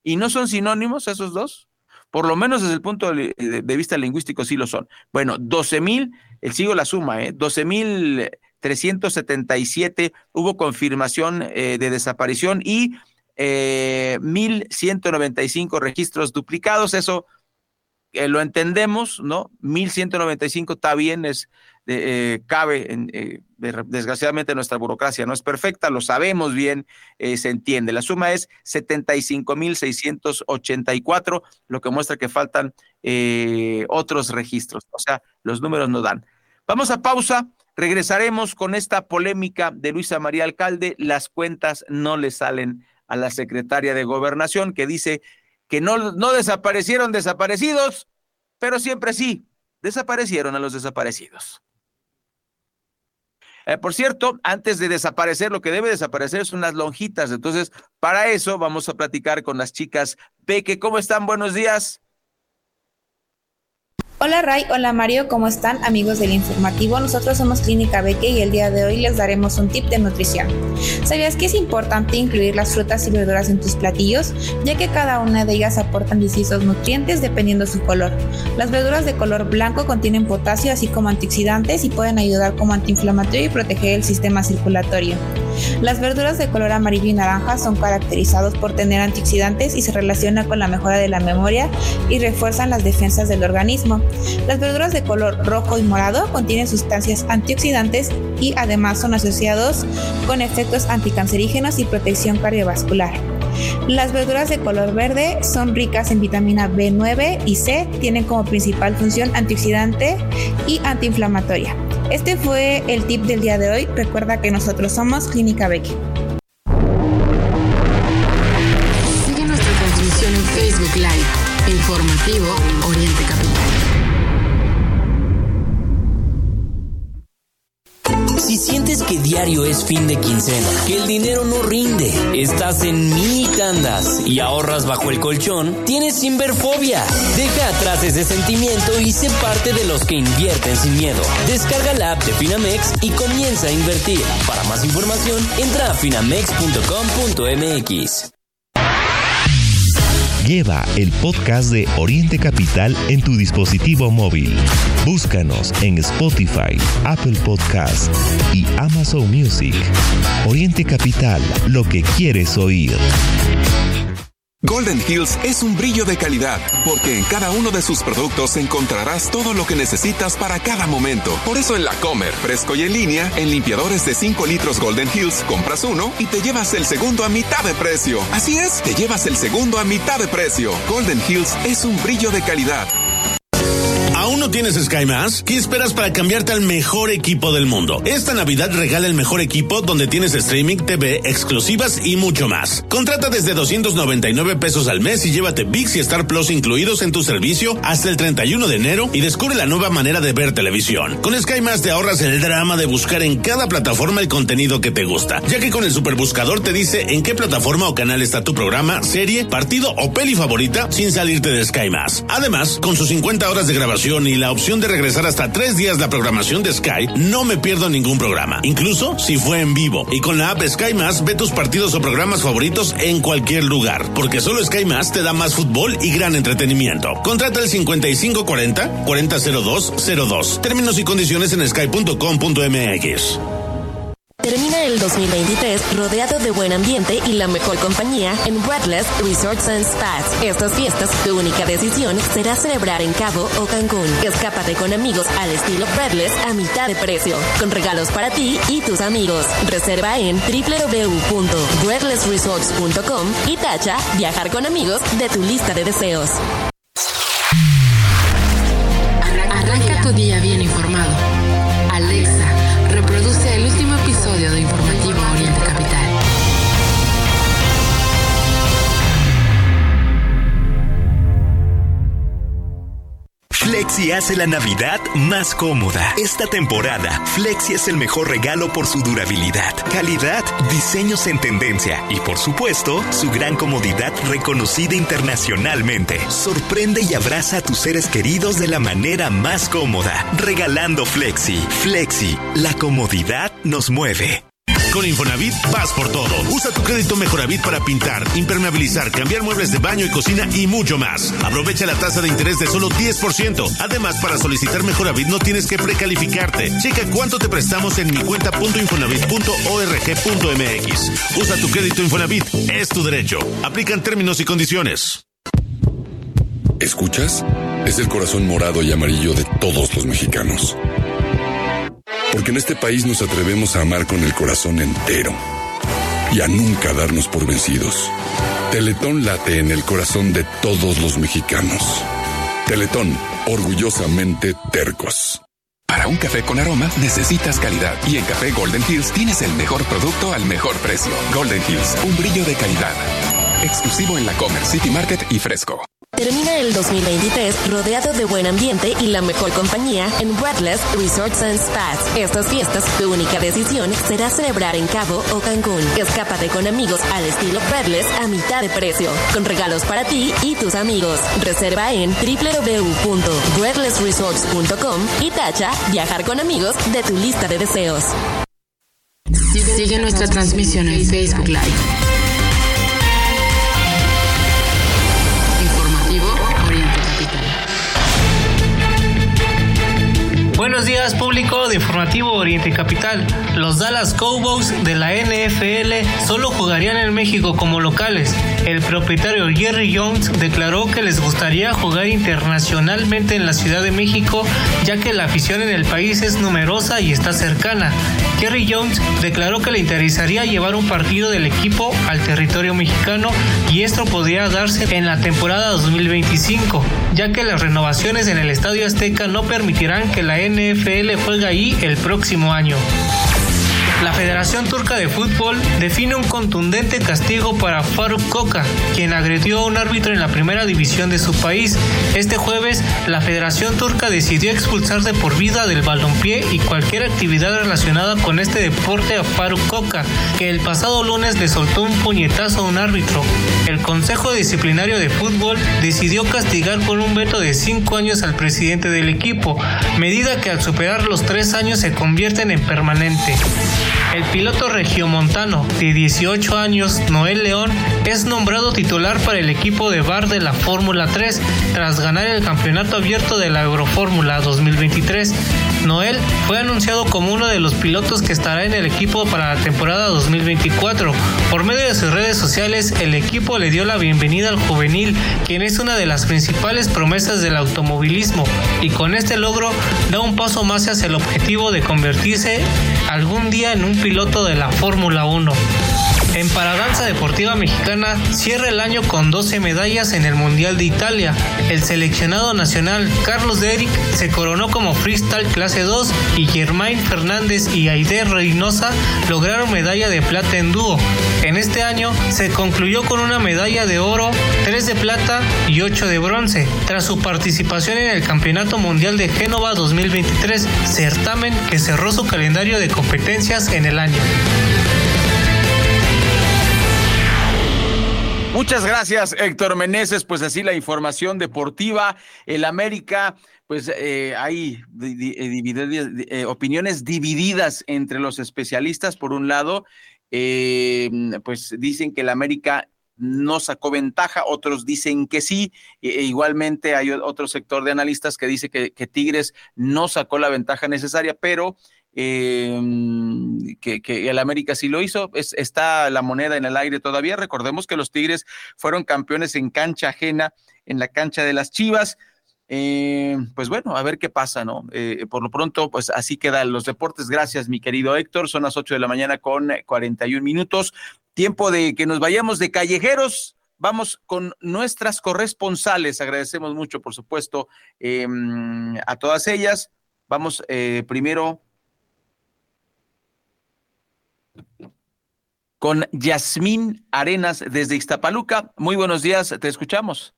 ¿Y no son sinónimos esos dos? Por lo menos desde el punto de, vista lingüístico sí lo son. Bueno, 12 mil, el sigo la suma, ¿eh? 12 mil 377 hubo confirmación eh, de desaparición y eh, 1.195 registros duplicados. Eso eh, lo entendemos, ¿no? 1.195 está bien, es eh, cabe, en, eh, desgraciadamente nuestra burocracia no es perfecta, lo sabemos bien, eh, se entiende. La suma es 75.684, lo que muestra que faltan otros registros, o sea, los números no dan. Vamos a pausa, regresaremos con esta polémica de Luisa María Alcalde, las cuentas no le salen a la secretaria de Gobernación que dice que no, no desaparecieron desaparecidos, pero siempre sí, desaparecieron a los desaparecidos. Eh, por cierto, antes de desaparecer, lo que debe desaparecer son las lonjitas. Entonces, para eso vamos a platicar con las chicas Peque. ¿Cómo están? Buenos días. Hola Ray, hola Mario, ¿cómo están amigos del informativo? Nosotros somos Clínica Beque y el día de hoy les daremos un tip de nutrición. ¿Sabías que es importante incluir las frutas y verduras en tus platillos? Ya que cada una de ellas aportan distintos nutrientes dependiendo su color. Las verduras de color blanco contienen potasio así como antioxidantes y pueden ayudar como antiinflamatorio y proteger el sistema circulatorio. Las verduras de color amarillo y naranja son caracterizados por tener antioxidantes y se relacionan con la mejora de la memoria y refuerzan las defensas del organismo. Las verduras de color rojo y morado contienen sustancias antioxidantes y además son asociados con efectos anticancerígenos y protección cardiovascular. Las verduras de color verde son ricas en vitamina B9 y C, tienen como principal función antioxidante y antiinflamatoria. Este fue el tip del día de hoy. Recuerda que nosotros somos Clínica Becky. Es fin de quincena, que el dinero no rinde, estás en mini tandas y ahorras bajo el colchón, tienes Sinverfobia. Deja atrás ese sentimiento y sé parte de los que invierten sin miedo. Descarga la app de Finamex y comienza a invertir. Para más información, entra a finamex.com.mx. Lleva el podcast de Oriente Capital en tu dispositivo móvil. Búscanos en Spotify, Apple Podcast y Amazon Music. Oriente Capital, lo que quieres oír. Golden Hills es un brillo de calidad, porque en cada uno de sus productos encontrarás todo lo que necesitas para cada momento. Por eso en la Comer, fresco y en línea, en limpiadores de 5 litros Golden Hills, compras uno y te llevas el segundo a mitad de precio. Así es, te llevas el segundo a mitad de precio. Golden Hills es un brillo de calidad. ¿Aún no tienes Sky Más? ¿Qué esperas para cambiarte al mejor equipo del mundo? Esta Navidad regala el mejor equipo donde tienes streaming, TV, exclusivas y mucho más. Contrata desde 299 pesos al mes y llévate VIX y Star Plus incluidos en tu servicio hasta el 31 de enero y descubre la nueva manera de ver televisión. Con Sky Más te ahorras el drama de buscar en cada plataforma el contenido que te gusta, ya que con el superbuscador te dice en qué plataforma o canal está tu programa, serie, partido o peli favorita sin salirte de Sky Más. Además, con sus 50 horas de grabación y la opción de regresar hasta tres días la programación de Sky, no me pierdo ningún programa, incluso si fue en vivo. Y con la app Sky Más, ve tus partidos o programas favoritos en cualquier lugar, porque solo Sky te da más fútbol y gran entretenimiento. Contrata el 5540 400202. Términos y condiciones en sky.com.mx. Termina el 2023 rodeado de buen ambiente y la mejor compañía en Breathless Resorts and Spas. Estas fiestas, tu única decisión será celebrar en Cabo o Cancún. Escápate con amigos al estilo Breathless a mitad de precio, con regalos para ti y tus amigos. Reserva en www.breathlessresorts.com y tacha viajar con amigos de tu lista de deseos. Flexi hace la Navidad más cómoda. Esta temporada, Flexi es el mejor regalo por su durabilidad, calidad, diseños en tendencia y, por supuesto, su gran comodidad reconocida internacionalmente. Sorprende y abraza a tus seres queridos de la manera más cómoda, regalando Flexi. Flexi, la comodidad nos mueve. Con Infonavit vas por todo. Usa tu crédito Mejoravit para pintar, impermeabilizar, cambiar muebles de baño y cocina y mucho más. Aprovecha la tasa de interés de solo 10%. Además, para solicitar Mejoravit no tienes que precalificarte. Checa cuánto te prestamos en mi cuenta.infonavit.org.mx. Usa tu crédito Infonavit. Es tu derecho. Aplican términos y condiciones. ¿Escuchas? Es el corazón morado y amarillo de todos los mexicanos. Porque en este país nos atrevemos a amar con el corazón entero y a nunca darnos por vencidos. Teletón late en el corazón de todos los mexicanos. Teletón, orgullosamente tercos. Para un café con aroma necesitas calidad y en Café Golden Hills tienes el mejor producto al mejor precio. Golden Hills, un brillo de calidad. Exclusivo en la Comer City Market y Fresco. Termina el 2023 rodeado de buen ambiente y la mejor compañía en Breathless Resorts and Spas. Estas fiestas, tu única decisión será celebrar en Cabo o Cancún. Escápate con amigos al estilo Breathless a mitad de precio, con regalos para ti y tus amigos. Reserva en www.breathlessresorts.com y tacha viajar con amigos de tu lista de deseos. Sigue nuestra transmisión en Facebook Live. Buenos días público de Informativo Oriente Capital. Los Dallas Cowboys de la NFL solo jugarían en México como locales. El propietario Jerry Jones declaró que les gustaría jugar internacionalmente en la Ciudad de México ya que la afición en el país es numerosa y está cercana. Jerry Jones declaró que le interesaría llevar un partido del equipo al territorio mexicano y esto podría darse en la temporada 2025, ya que las renovaciones en el Estadio Azteca no permitirán que la NFL juegue ahí el próximo año. La Federación Turca de Fútbol define un contundente castigo para Faruk Koka, quien agredió a un árbitro en la primera división de su país. Este jueves, la Federación Turca decidió expulsar de por vida del balompié y cualquier actividad relacionada con este deporte a Faruk Koka, que el pasado lunes le soltó un puñetazo a un árbitro. El Consejo Disciplinario de Fútbol decidió castigar con un veto de cinco años al presidente del equipo, medida que al superar los tres años se convierten en permanente. El piloto regiomontano de 18 años, Noel León, es nombrado titular para el equipo de bar de la Fórmula 3 tras ganar el campeonato abierto de la Eurofórmula 2023. Noel fue anunciado como uno de los pilotos que estará en el equipo para la temporada 2024. Por medio de sus redes sociales, el equipo le dio la bienvenida al juvenil, quien es una de las principales promesas del automovilismo, y con este logro da un paso más hacia el objetivo de convertirse algún día en un piloto de la Fórmula 1. En paradanza deportiva mexicana cierra el año con 12 medallas en el Mundial de Italia. El seleccionado nacional Carlos de Eric se coronó como freestyle clase 2 y Germain Fernández y Aide Reynosa lograron medalla de plata en dúo. En este año se concluyó con una medalla de oro, 3 de plata y 8 de bronce, tras su participación en el Campeonato Mundial de Génova 2023, certamen que cerró su calendario de competencias en el año. Muchas gracias, Héctor Meneses. Pues así la información deportiva. El América, pues eh, hay eh, eh, opiniones divididas entre los especialistas. Por un lado, pues dicen que el América no sacó ventaja, otros dicen que sí. E, igualmente hay otro sector de analistas que dice que Tigres no sacó la ventaja necesaria, pero que, que, el América sí lo hizo. Es, está la moneda en el aire todavía. Recordemos que los Tigres fueron campeones en cancha ajena, en la cancha de las Chivas. Eh, pues bueno, a ver qué pasa, ¿no? Eh, por lo pronto, pues así quedan los deportes. Gracias, mi querido Héctor. Son las 8 de la mañana con 41 minutos. Tiempo de que nos vayamos de callejeros. Vamos con nuestras corresponsales. Agradecemos mucho, por supuesto, em, a todas ellas. Vamos eh, primero con Yasmín Arenas desde Ixtapaluca. Muy buenos días, te escuchamos.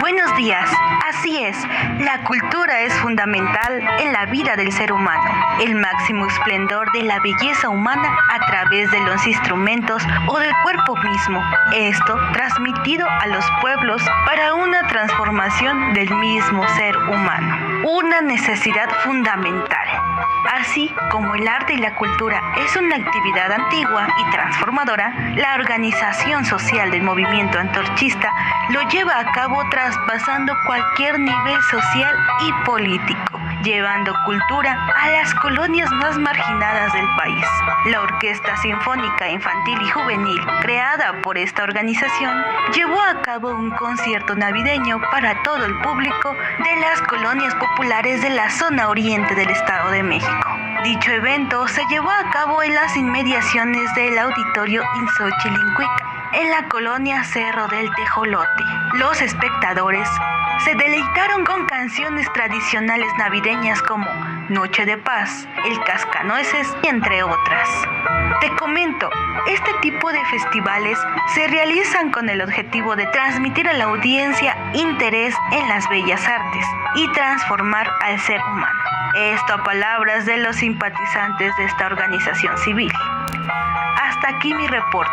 Buenos días. Así es, la cultura es fundamental en la vida del ser humano, el máximo esplendor de la belleza humana a través de los instrumentos o del cuerpo mismo. Esto transmitido a los pueblos para una transformación del mismo ser humano. Una necesidad fundamental. Así como el arte y la cultura es una actividad antigua y transformadora, la organización social del movimiento antorchista lo lleva a cabo traspasando cualquier nivel social y político, llevando cultura a las colonias más marginadas del país. La Orquesta Sinfónica Infantil y Juvenil, creada por esta organización, llevó a cabo un concierto navideño para todo el público de las colonias populares de la zona oriente del Estado de México. Dicho evento se llevó a cabo en las inmediaciones del auditorio Insochilincuica, en la colonia Cerro del Tejolote. Los espectadores se deleitaron con canciones tradicionales navideñas como Noche de Paz, El Cascanueces, entre otras. Te comento, este tipo de festivales se realizan con el objetivo de transmitir a la audiencia interés en las bellas artes y transformar al ser humano. Esto a palabras de los simpatizantes de esta organización civil. Hasta aquí mi reporte.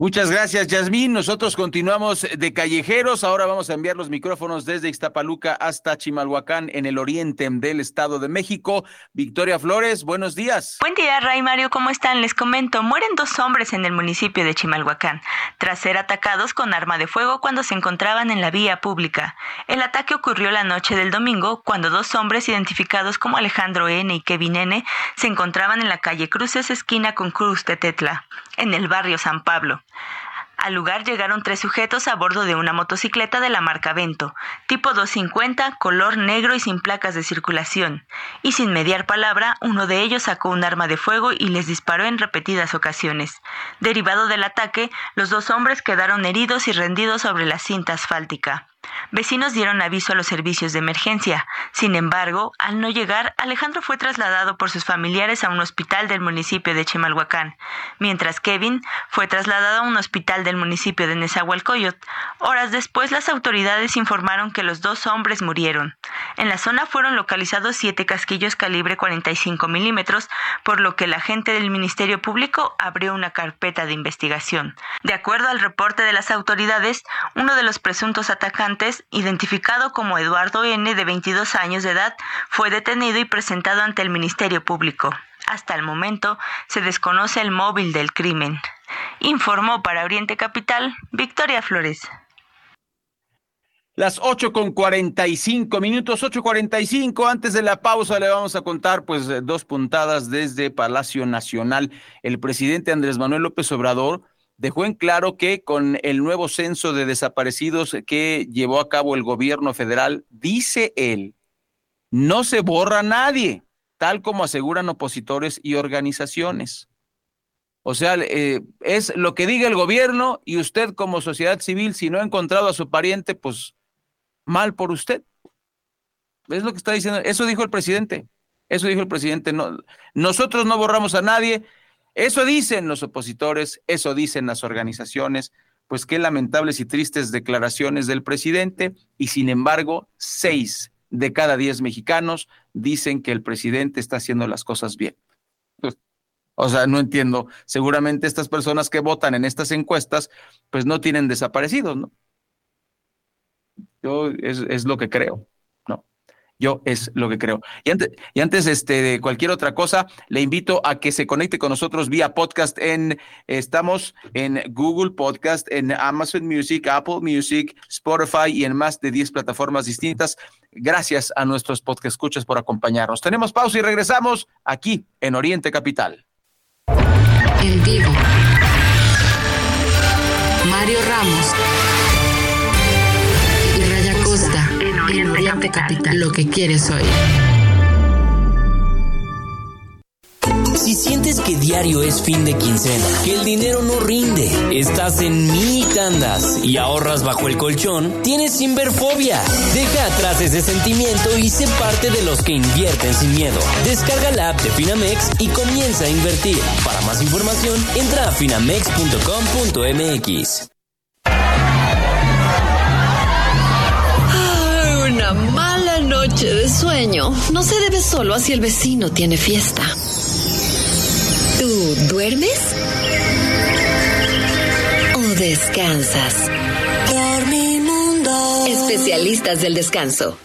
Muchas gracias, Yasmín. Nosotros continuamos de callejeros. Ahora vamos a enviar los micrófonos desde Ixtapaluca hasta Chimalhuacán, en el oriente del Estado de México. Victoria Flores, buenos días. Buen día, Ray Mario. ¿Cómo están? Les comento. Mueren dos hombres en el municipio de Chimalhuacán, tras ser atacados con arma de fuego cuando se encontraban en la vía pública. El ataque ocurrió la noche del domingo, cuando dos hombres identificados como Alejandro N. y Kevin N. se encontraban en la calle Cruces, esquina con Cruz de Tetla, en el barrio San Pablo. Al lugar llegaron tres sujetos a bordo de una motocicleta de la marca Vento, tipo 250, color negro y sin placas de circulación. Y sin mediar palabra, uno de ellos sacó un arma de fuego y les disparó en repetidas ocasiones. Derivado del ataque, los dos hombres quedaron heridos y rendidos sobre la cinta asfáltica. Vecinos dieron aviso a los servicios de emergencia. Sin embargo, al no llegar, Alejandro fue trasladado por sus familiares a un hospital del municipio de Chimalhuacán, mientras Kevin fue trasladado a un hospital del municipio de Nezahualcóyotl. Horas después, las autoridades informaron que los dos hombres murieron. En la zona fueron localizados siete casquillos calibre 45 milímetros, por lo que el agente del Ministerio Público abrió una carpeta de investigación. De acuerdo al reporte de las autoridades, uno de los presuntos atacantes, identificado como Eduardo N., de 22 años de edad, fue detenido y presentado ante el Ministerio Público. Hasta el momento se desconoce el móvil del crimen. Informó para Oriente Capital Victoria Flores. Las 8 con 45 minutos, 8.45. Antes de la pausa le vamos a contar pues dos puntadas desde Palacio Nacional. El presidente Andrés Manuel López Obrador dejó en claro que con el nuevo censo de desaparecidos que llevó a cabo el gobierno federal, dice él, no se borra nadie, tal como aseguran opositores y organizaciones. O sea, eh, es lo que diga el gobierno y usted como sociedad civil, si no ha encontrado a su pariente, pues mal por usted. Es lo que está diciendo. Eso dijo el presidente. Eso dijo el presidente. No, nosotros no borramos a nadie. Eso dicen los opositores, eso dicen las organizaciones. Pues qué lamentables y tristes declaraciones del presidente. Y sin embargo, seis de cada diez mexicanos dicen que el presidente está haciendo las cosas bien. Pues, o sea, no entiendo. Seguramente estas personas que votan en estas encuestas, pues no tienen desaparecidos, ¿no? Yo es, es lo que creo. Yo es lo que creo. Y antes, y antes este, de cualquier otra cosa, le invito a que se conecte con nosotros vía podcast en, estamos en Google Podcast, en Amazon Music, Apple Music, Spotify y en más de 10 plataformas distintas. Gracias a nuestros podcast escuchas por acompañarnos. Tenemos pausa y regresamos aquí en Oriente Capital. En vivo. Mario Ramos Capital. Lo que quieres oír. Si sientes que diario es fin de quincena, que el dinero no rinde, estás en mini tandas y ahorras bajo el colchón, tienes Sinverfobia. Deja atrás ese sentimiento y sé parte de los que invierten sin miedo. Descarga la app de Finamex y comienza a invertir. Para más información, entra a finamex.com.mx. noche de sueño no se debe solo a si el vecino tiene fiesta. ¿Tú duermes? ¿O descansas? Dormimundo. Especialistas del descanso.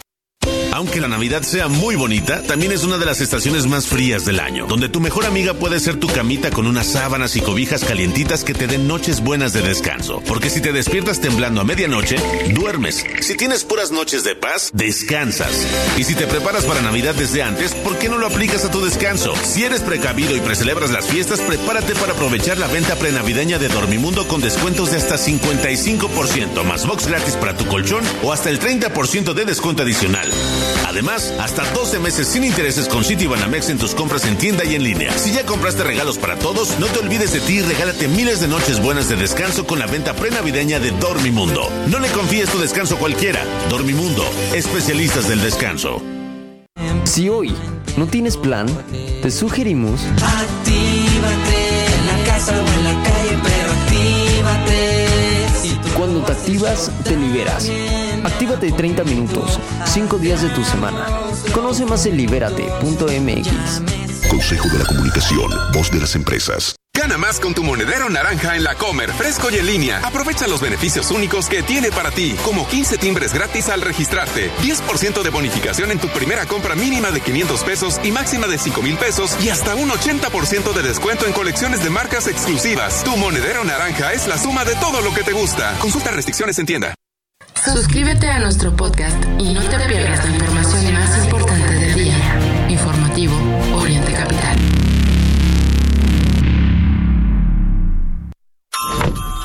Aunque la Navidad sea muy bonita, también es una de las estaciones más frías del año, donde tu mejor amiga puede ser tu camita con unas sábanas y cobijas calientitas que te den noches buenas de descanso. Porque si te despiertas temblando a medianoche, duermes. Si tienes puras noches de paz, descansas. Y si te preparas para Navidad desde antes, ¿por qué no lo aplicas a tu descanso? Si eres precavido y precelebras las fiestas, prepárate para aprovechar la venta prenavideña de Dormimundo con descuentos de hasta 55%, más box gratis para tu colchón o hasta el 30% de descuento adicional. Además, hasta 12 meses sin intereses con Citibanamex en tus compras en tienda y en línea. Si ya compraste regalos para todos, no te olvides de ti y regálate miles de noches buenas de descanso con la venta prenavideña de Dormimundo. No le confíes tu descanso a cualquiera. Dormimundo, especialistas del descanso. Si hoy no tienes plan, te sugerimos... Actívate en la casa o en la calle, pero actívate. Cuando te activas, te liberas. Actívate 30 minutos, 5 días de tu semana. Conoce más en libérate.mx. Consejo de la Comunicación, voz de las empresas. Gana más con tu monedero naranja en la Comer, fresco y en línea. Aprovecha los beneficios únicos que tiene para ti, como 15 timbres gratis al registrarte, 10% de bonificación en tu primera compra mínima de 500 pesos y máxima de 5 mil pesos y hasta un 80% de descuento en colecciones de marcas exclusivas. Tu monedero naranja es la suma de todo lo que te gusta. Consulta restricciones en tienda. Suscríbete a nuestro podcast y no te pierdas la información más importante del día. Informativo Oriente Capital.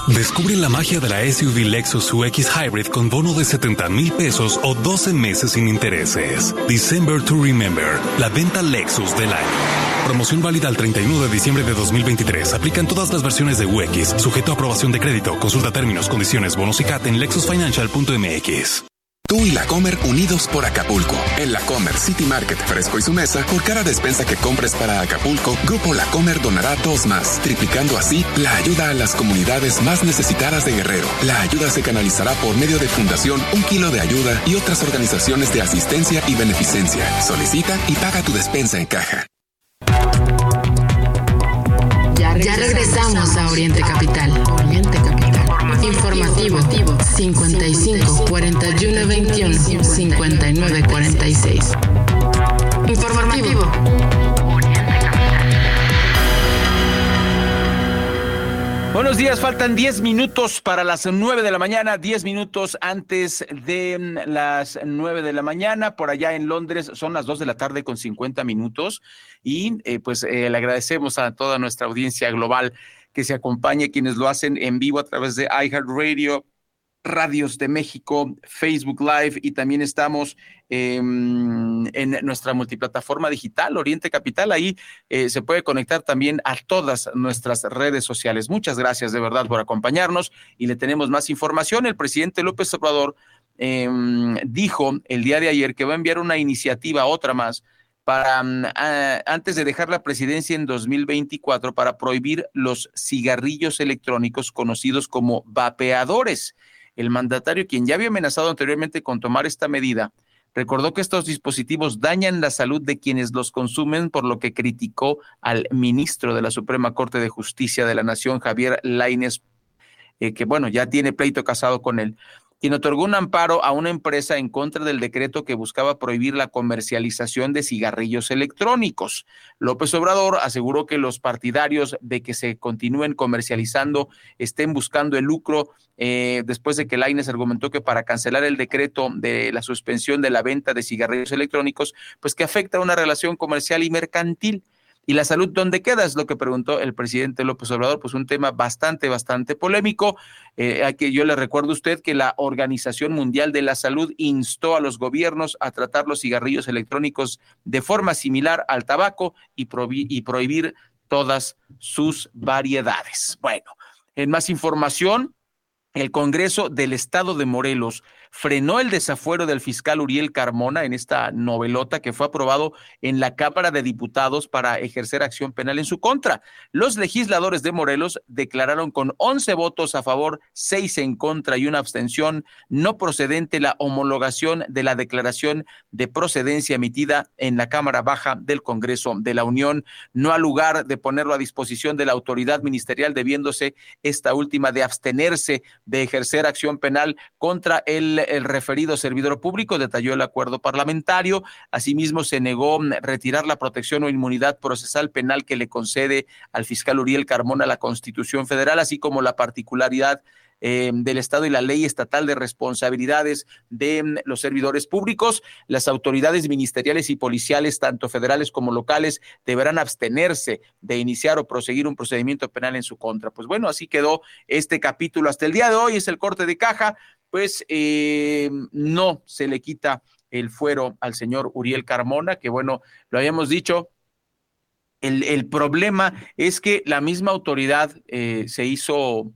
Descubre la magia de la SUV Lexus UX Hybrid con bono de 70 mil pesos o 12 meses sin intereses. December to Remember, la venta Lexus del año. Promoción válida al 31 de diciembre de 2023. Aplican todas las versiones de UX, sujeto a aprobación de crédito. Consulta términos, condiciones, bonos y CAT en lexusfinancial.mx. Tú y la Comer unidos por Acapulco. En la Comer City Market Fresco y su mesa, por cada despensa que compres para Acapulco, Grupo La Comer donará dos más, triplicando así la ayuda a las comunidades más necesitadas de Guerrero. La ayuda se canalizará por medio de Fundación Un Kilo de Ayuda y otras organizaciones de asistencia y beneficencia. Solicita y paga tu despensa en caja. Ya regresamos a Oriente Capital. Oriente Capital. Informativo 55 41 21 59 46. Informativo. Buenos días, faltan 10 minutos para las 9 de la mañana, 10 minutos antes de mm, las 9 de la mañana. Por allá en Londres son las 2 de la tarde con 50 minutos y eh, pues eh, le agradecemos a toda nuestra audiencia global que se acompañe, quienes lo hacen en vivo a través de iHeartRadio, Radios de México, Facebook Live y también estamos em, en nuestra multiplataforma digital, Oriente Capital. Ahí eh, se puede conectar también a todas nuestras redes sociales. Muchas gracias de verdad por acompañarnos y le tenemos más información. El presidente López Obrador em, dijo el día de ayer que va a enviar una iniciativa, otra más, para mm, antes de dejar la presidencia en 2024 para prohibir los cigarrillos electrónicos conocidos como vapeadores. El mandatario, quien ya había amenazado anteriormente con tomar esta medida, recordó que estos dispositivos dañan la salud de quienes los consumen, por lo que criticó al ministro de la Suprema Corte de Justicia de la Nación, Javier Laines, eh, que bueno, ya tiene pleito casado con él quien otorgó un amparo a una empresa en contra del decreto que buscaba prohibir la comercialización de cigarrillos electrónicos. López Obrador aseguró que los partidarios de que se continúen comercializando estén buscando el lucro eh, después de que Laines argumentó que para cancelar el decreto de la suspensión de la venta de cigarrillos electrónicos, pues que afecta a una relación comercial y mercantil. ¿Y la salud dónde queda? Es lo que preguntó el presidente López Obrador, pues un tema bastante, bastante polémico. Eh, que yo le recuerdo a usted que la Organización Mundial de la Salud instó a los gobiernos a tratar los cigarrillos electrónicos de forma similar al tabaco y prohibir todas sus variedades. Bueno, en más información, el Congreso del Estado de Morelos frenó el desafuero del fiscal Uriel Carmona en esta novelota que fue aprobado en la Cámara de Diputados para ejercer acción penal en su contra. Los legisladores de Morelos declararon con 11 votos a favor, 6 en contra y una abstención no procedente la homologación de la declaración de procedencia emitida en la Cámara Baja del Congreso de la Unión. No ha lugar de ponerlo a disposición de la autoridad ministerial, debiéndose esta última de abstenerse de ejercer acción penal contra el el referido servidor público, detalló el acuerdo parlamentario. Asimismo, se negó mm, retirar la protección o inmunidad procesal penal que le concede al fiscal Uriel Carmona la Constitución Federal, así como la particularidad eh, del Estado y la ley estatal de responsabilidades de mm, los servidores públicos. Las autoridades ministeriales y policiales, tanto federales como locales, deberán abstenerse de iniciar o proseguir un procedimiento penal en su contra. Pues bueno, así quedó este capítulo hasta el día de hoy. Es el corte de caja pues eh, no se le quita el fuero al señor Uriel Carmona, que bueno, lo habíamos dicho, el, problema es que la misma autoridad eh, se hizo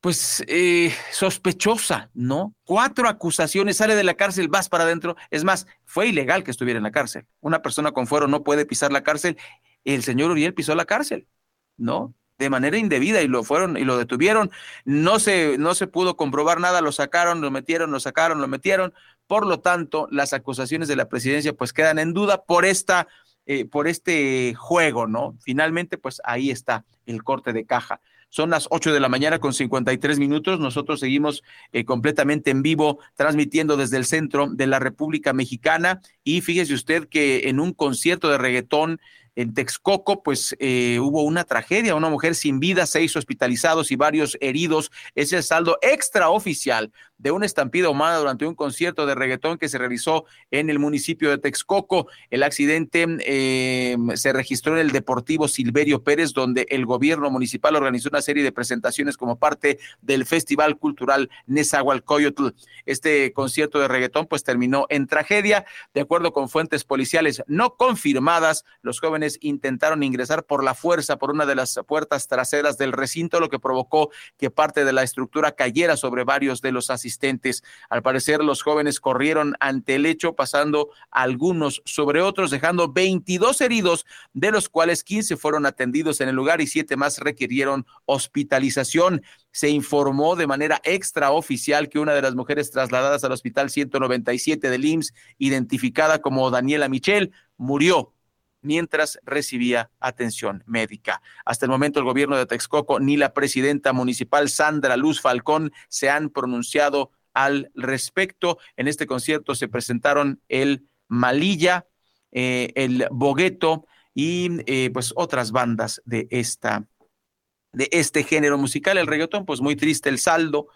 pues eh, sospechosa, ¿no? Cuatro acusaciones, sale de la cárcel, vas para adentro. Es más, fue ilegal que estuviera en la cárcel. Una persona con fuero no puede pisar la cárcel. El señor Uriel pisó la cárcel, ¿no? De manera indebida y lo fueron y lo detuvieron. No se, no se pudo comprobar nada, lo sacaron, lo metieron, lo sacaron, lo metieron. Por lo tanto, las acusaciones de la presidencia pues quedan en duda por esta, eh, por este juego, ¿no? Finalmente, pues ahí está el corte de caja. Son las 8 de la mañana con 53 minutos. Nosotros seguimos eh, completamente en vivo, transmitiendo desde el centro de la República Mexicana. Y fíjese usted que en un concierto de reggaetón en Texcoco, pues eh, hubo una tragedia, una mujer sin vida, seis hospitalizados y varios heridos. Es el saldo extraoficial de una estampida humana durante un concierto de reggaetón que se realizó en el municipio de Texcoco. El accidente eh, se registró en el Deportivo Silverio Pérez, donde el gobierno municipal organizó una serie de presentaciones como parte del Festival Cultural Nezahualcóyotl. Este concierto de reggaetón pues terminó en tragedia. De acuerdo con fuentes policiales no confirmadas, los jóvenes intentaron ingresar por la fuerza por una de las puertas traseras del recinto, lo que provocó que parte de la estructura cayera sobre varios de los asistentes asistentes. Al parecer, los jóvenes corrieron ante el hecho, pasando algunos sobre otros, dejando 22 heridos, de los cuales 15 fueron atendidos en el lugar y siete más requirieron hospitalización. Se informó de manera extraoficial que una de las mujeres trasladadas al hospital 197 del IMSS, identificada como Daniela Michel, murió mientras recibía atención médica. Hasta el momento el gobierno de Texcoco ni la presidenta municipal Sandra Luz Falcón se han pronunciado al respecto. En este concierto se presentaron el Malilla, eh, el Bogueto y eh, pues otras bandas de esta de este género musical, el reggaetón, pues muy triste el saldo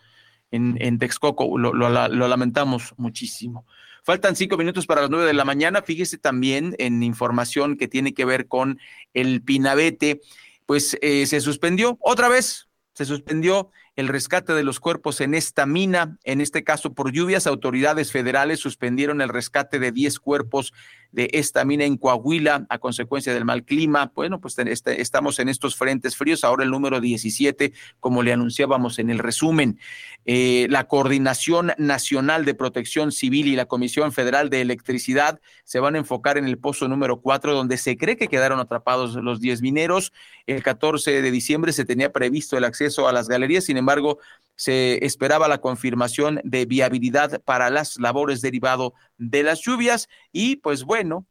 en, en Texcoco, lo, lo lamentamos muchísimo. Faltan cinco minutos para las nueve de la mañana. Fíjese también en información que tiene que ver con el Pinabete, pues eh, se suspendió otra vez, se suspendió el rescate de los cuerpos en esta mina. En este caso, por lluvias, autoridades federales suspendieron el rescate de diez cuerpos de esta mina en Coahuila a consecuencia del mal clima. Bueno, pues este, estamos en estos frentes fríos, ahora el número 17, como le anunciábamos en el resumen. Eh, la Coordinación Nacional de Protección Civil y la Comisión Federal de Electricidad se van a enfocar en el pozo número 4, donde se cree que quedaron atrapados los 10 mineros. El 14 de diciembre se tenía previsto el acceso a las galerías, sin embargo, se esperaba la confirmación de viabilidad para las labores derivado de las lluvias y pues bueno,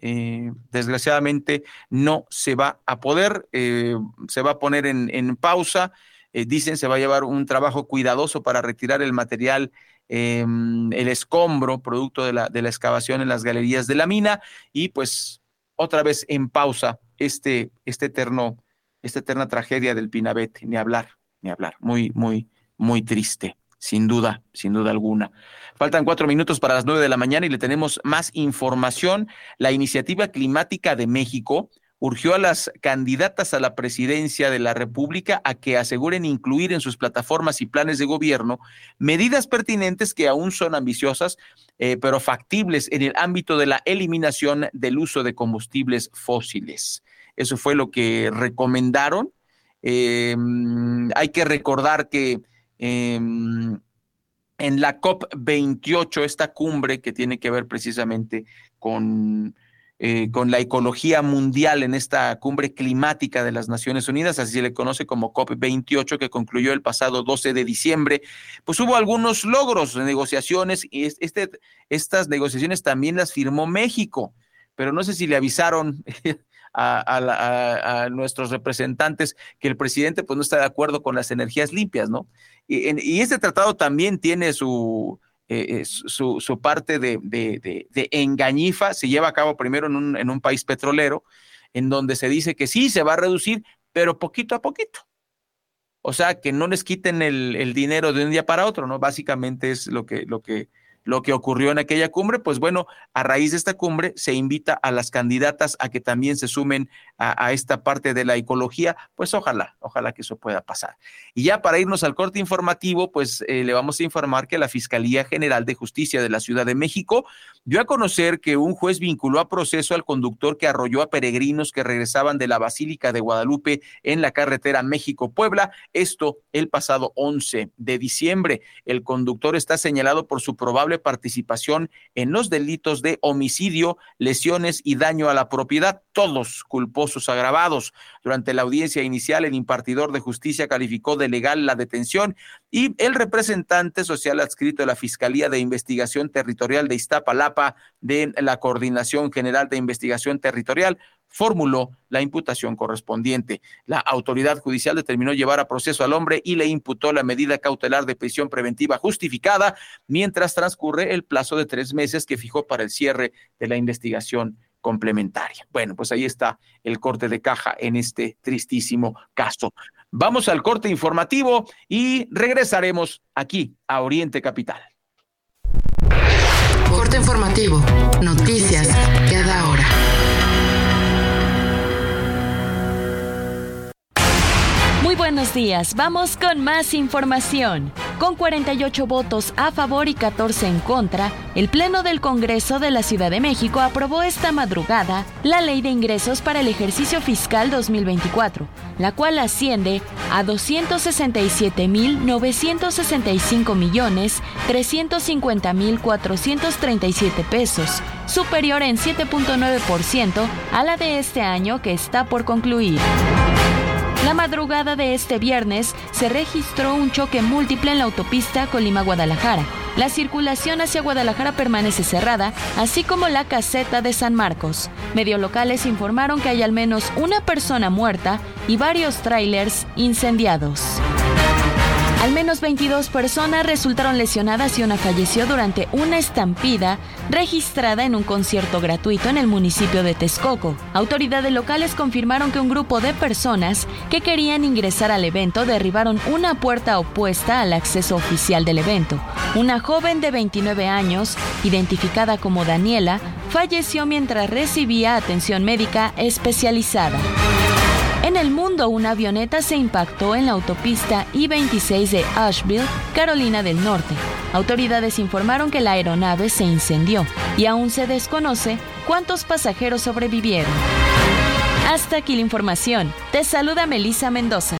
eh, desgraciadamente no se va a poder, eh, se va a poner en, pausa. Eh, dicen se va a llevar un trabajo cuidadoso para retirar el material, em, el escombro, producto de la, de la excavación en las galerías de la mina y pues otra vez en pausa este, este eterno, esta eterna tragedia del Pinabete, ni hablar, ni hablar, muy, muy, muy triste, sin duda, sin duda alguna. Faltan cuatro minutos para las nueve de la mañana y le tenemos más información. La iniciativa climática de México urgió a las candidatas a la presidencia de la República a que aseguren incluir en sus plataformas y planes de gobierno medidas pertinentes que aún son ambiciosas, eh, pero factibles en el ámbito de la eliminación del uso de combustibles fósiles. Eso fue lo que recomendaron. Eh, hay que recordar que Em, en la COP28, esta cumbre que tiene que ver precisamente con, eh, con la ecología mundial en esta cumbre climática de las Naciones Unidas, así se le conoce como COP28, que concluyó el pasado 12 de diciembre, pues hubo algunos logros negociaciones y este, estas negociaciones también las firmó México, pero no sé si le avisaron a, nuestros representantes que el presidente pues no está de acuerdo con las energías limpias, ¿no? Y, este tratado también tiene su, eh, su, su, parte de, de, de, engañifa, se lleva a cabo primero en un, en un país petrolero, en donde se dice que sí, se va a reducir, pero poquito a poquito. O sea, que no les quiten el, el dinero de un día para otro, ¿no? Básicamente es lo que, lo que, lo que ocurrió en aquella cumbre, pues bueno, a raíz de esta cumbre se invita a las candidatas a que también se sumen a, esta parte de la ecología, pues ojalá, ojalá que eso pueda pasar. Y ya para irnos al corte informativo, pues eh, le vamos a informar que la Fiscalía General de Justicia de la Ciudad de México dio a conocer que un juez vinculó a proceso al conductor que arrolló a peregrinos que regresaban de la Basílica de Guadalupe en la carretera México-Puebla, esto el pasado 11 de diciembre. El conductor está señalado por su probable participación en los delitos de homicidio, lesiones y daño a la propiedad, todos culposos agravados. Durante la audiencia inicial, el impartidor de justicia calificó de legal la detención y el representante social adscrito de la Fiscalía de Investigación Territorial de Iztapalapa de la Coordinación General de Investigación Territorial formuló la imputación correspondiente. La autoridad judicial determinó llevar a proceso al hombre y le imputó la medida cautelar de prisión preventiva justificada mientras transcurre el plazo de tres meses que fijó para el cierre de la investigación complementaria. Bueno, pues ahí está el corte de caja en este tristísimo caso. Vamos al corte informativo y regresaremos aquí a Oriente Capital. Corte informativo. Noticias cada hora. Buenos días, vamos con más información. Con 48 votos a favor y 14 en contra, el Pleno del Congreso de la Ciudad de México aprobó esta madrugada la Ley de Ingresos para el ejercicio fiscal 2024, la cual asciende a 267.965 millones 350.437 pesos, superior en 7.9% a la de este año que está por concluir. La madrugada de este viernes se registró un choque múltiple en la autopista Colima-Guadalajara. La circulación hacia Guadalajara permanece cerrada, así como la caseta de San Marcos. Medios locales informaron que hay al menos una persona muerta y varios trailers incendiados. Al menos 22 personas resultaron lesionadas y una falleció durante una estampida registrada en un concierto gratuito en el municipio de Texcoco. Autoridades locales confirmaron que un grupo de personas que querían ingresar al evento derribaron una puerta opuesta al acceso oficial del evento. Una joven de 29 años, identificada como Daniela, falleció mientras recibía atención médica especializada. En el mundo, una avioneta se impactó en la autopista I-26 de Asheville, Carolina del Norte. Autoridades informaron que la aeronave se incendió y aún se desconoce cuántos pasajeros sobrevivieron. Hasta aquí la información. Te saluda Melissa Mendoza.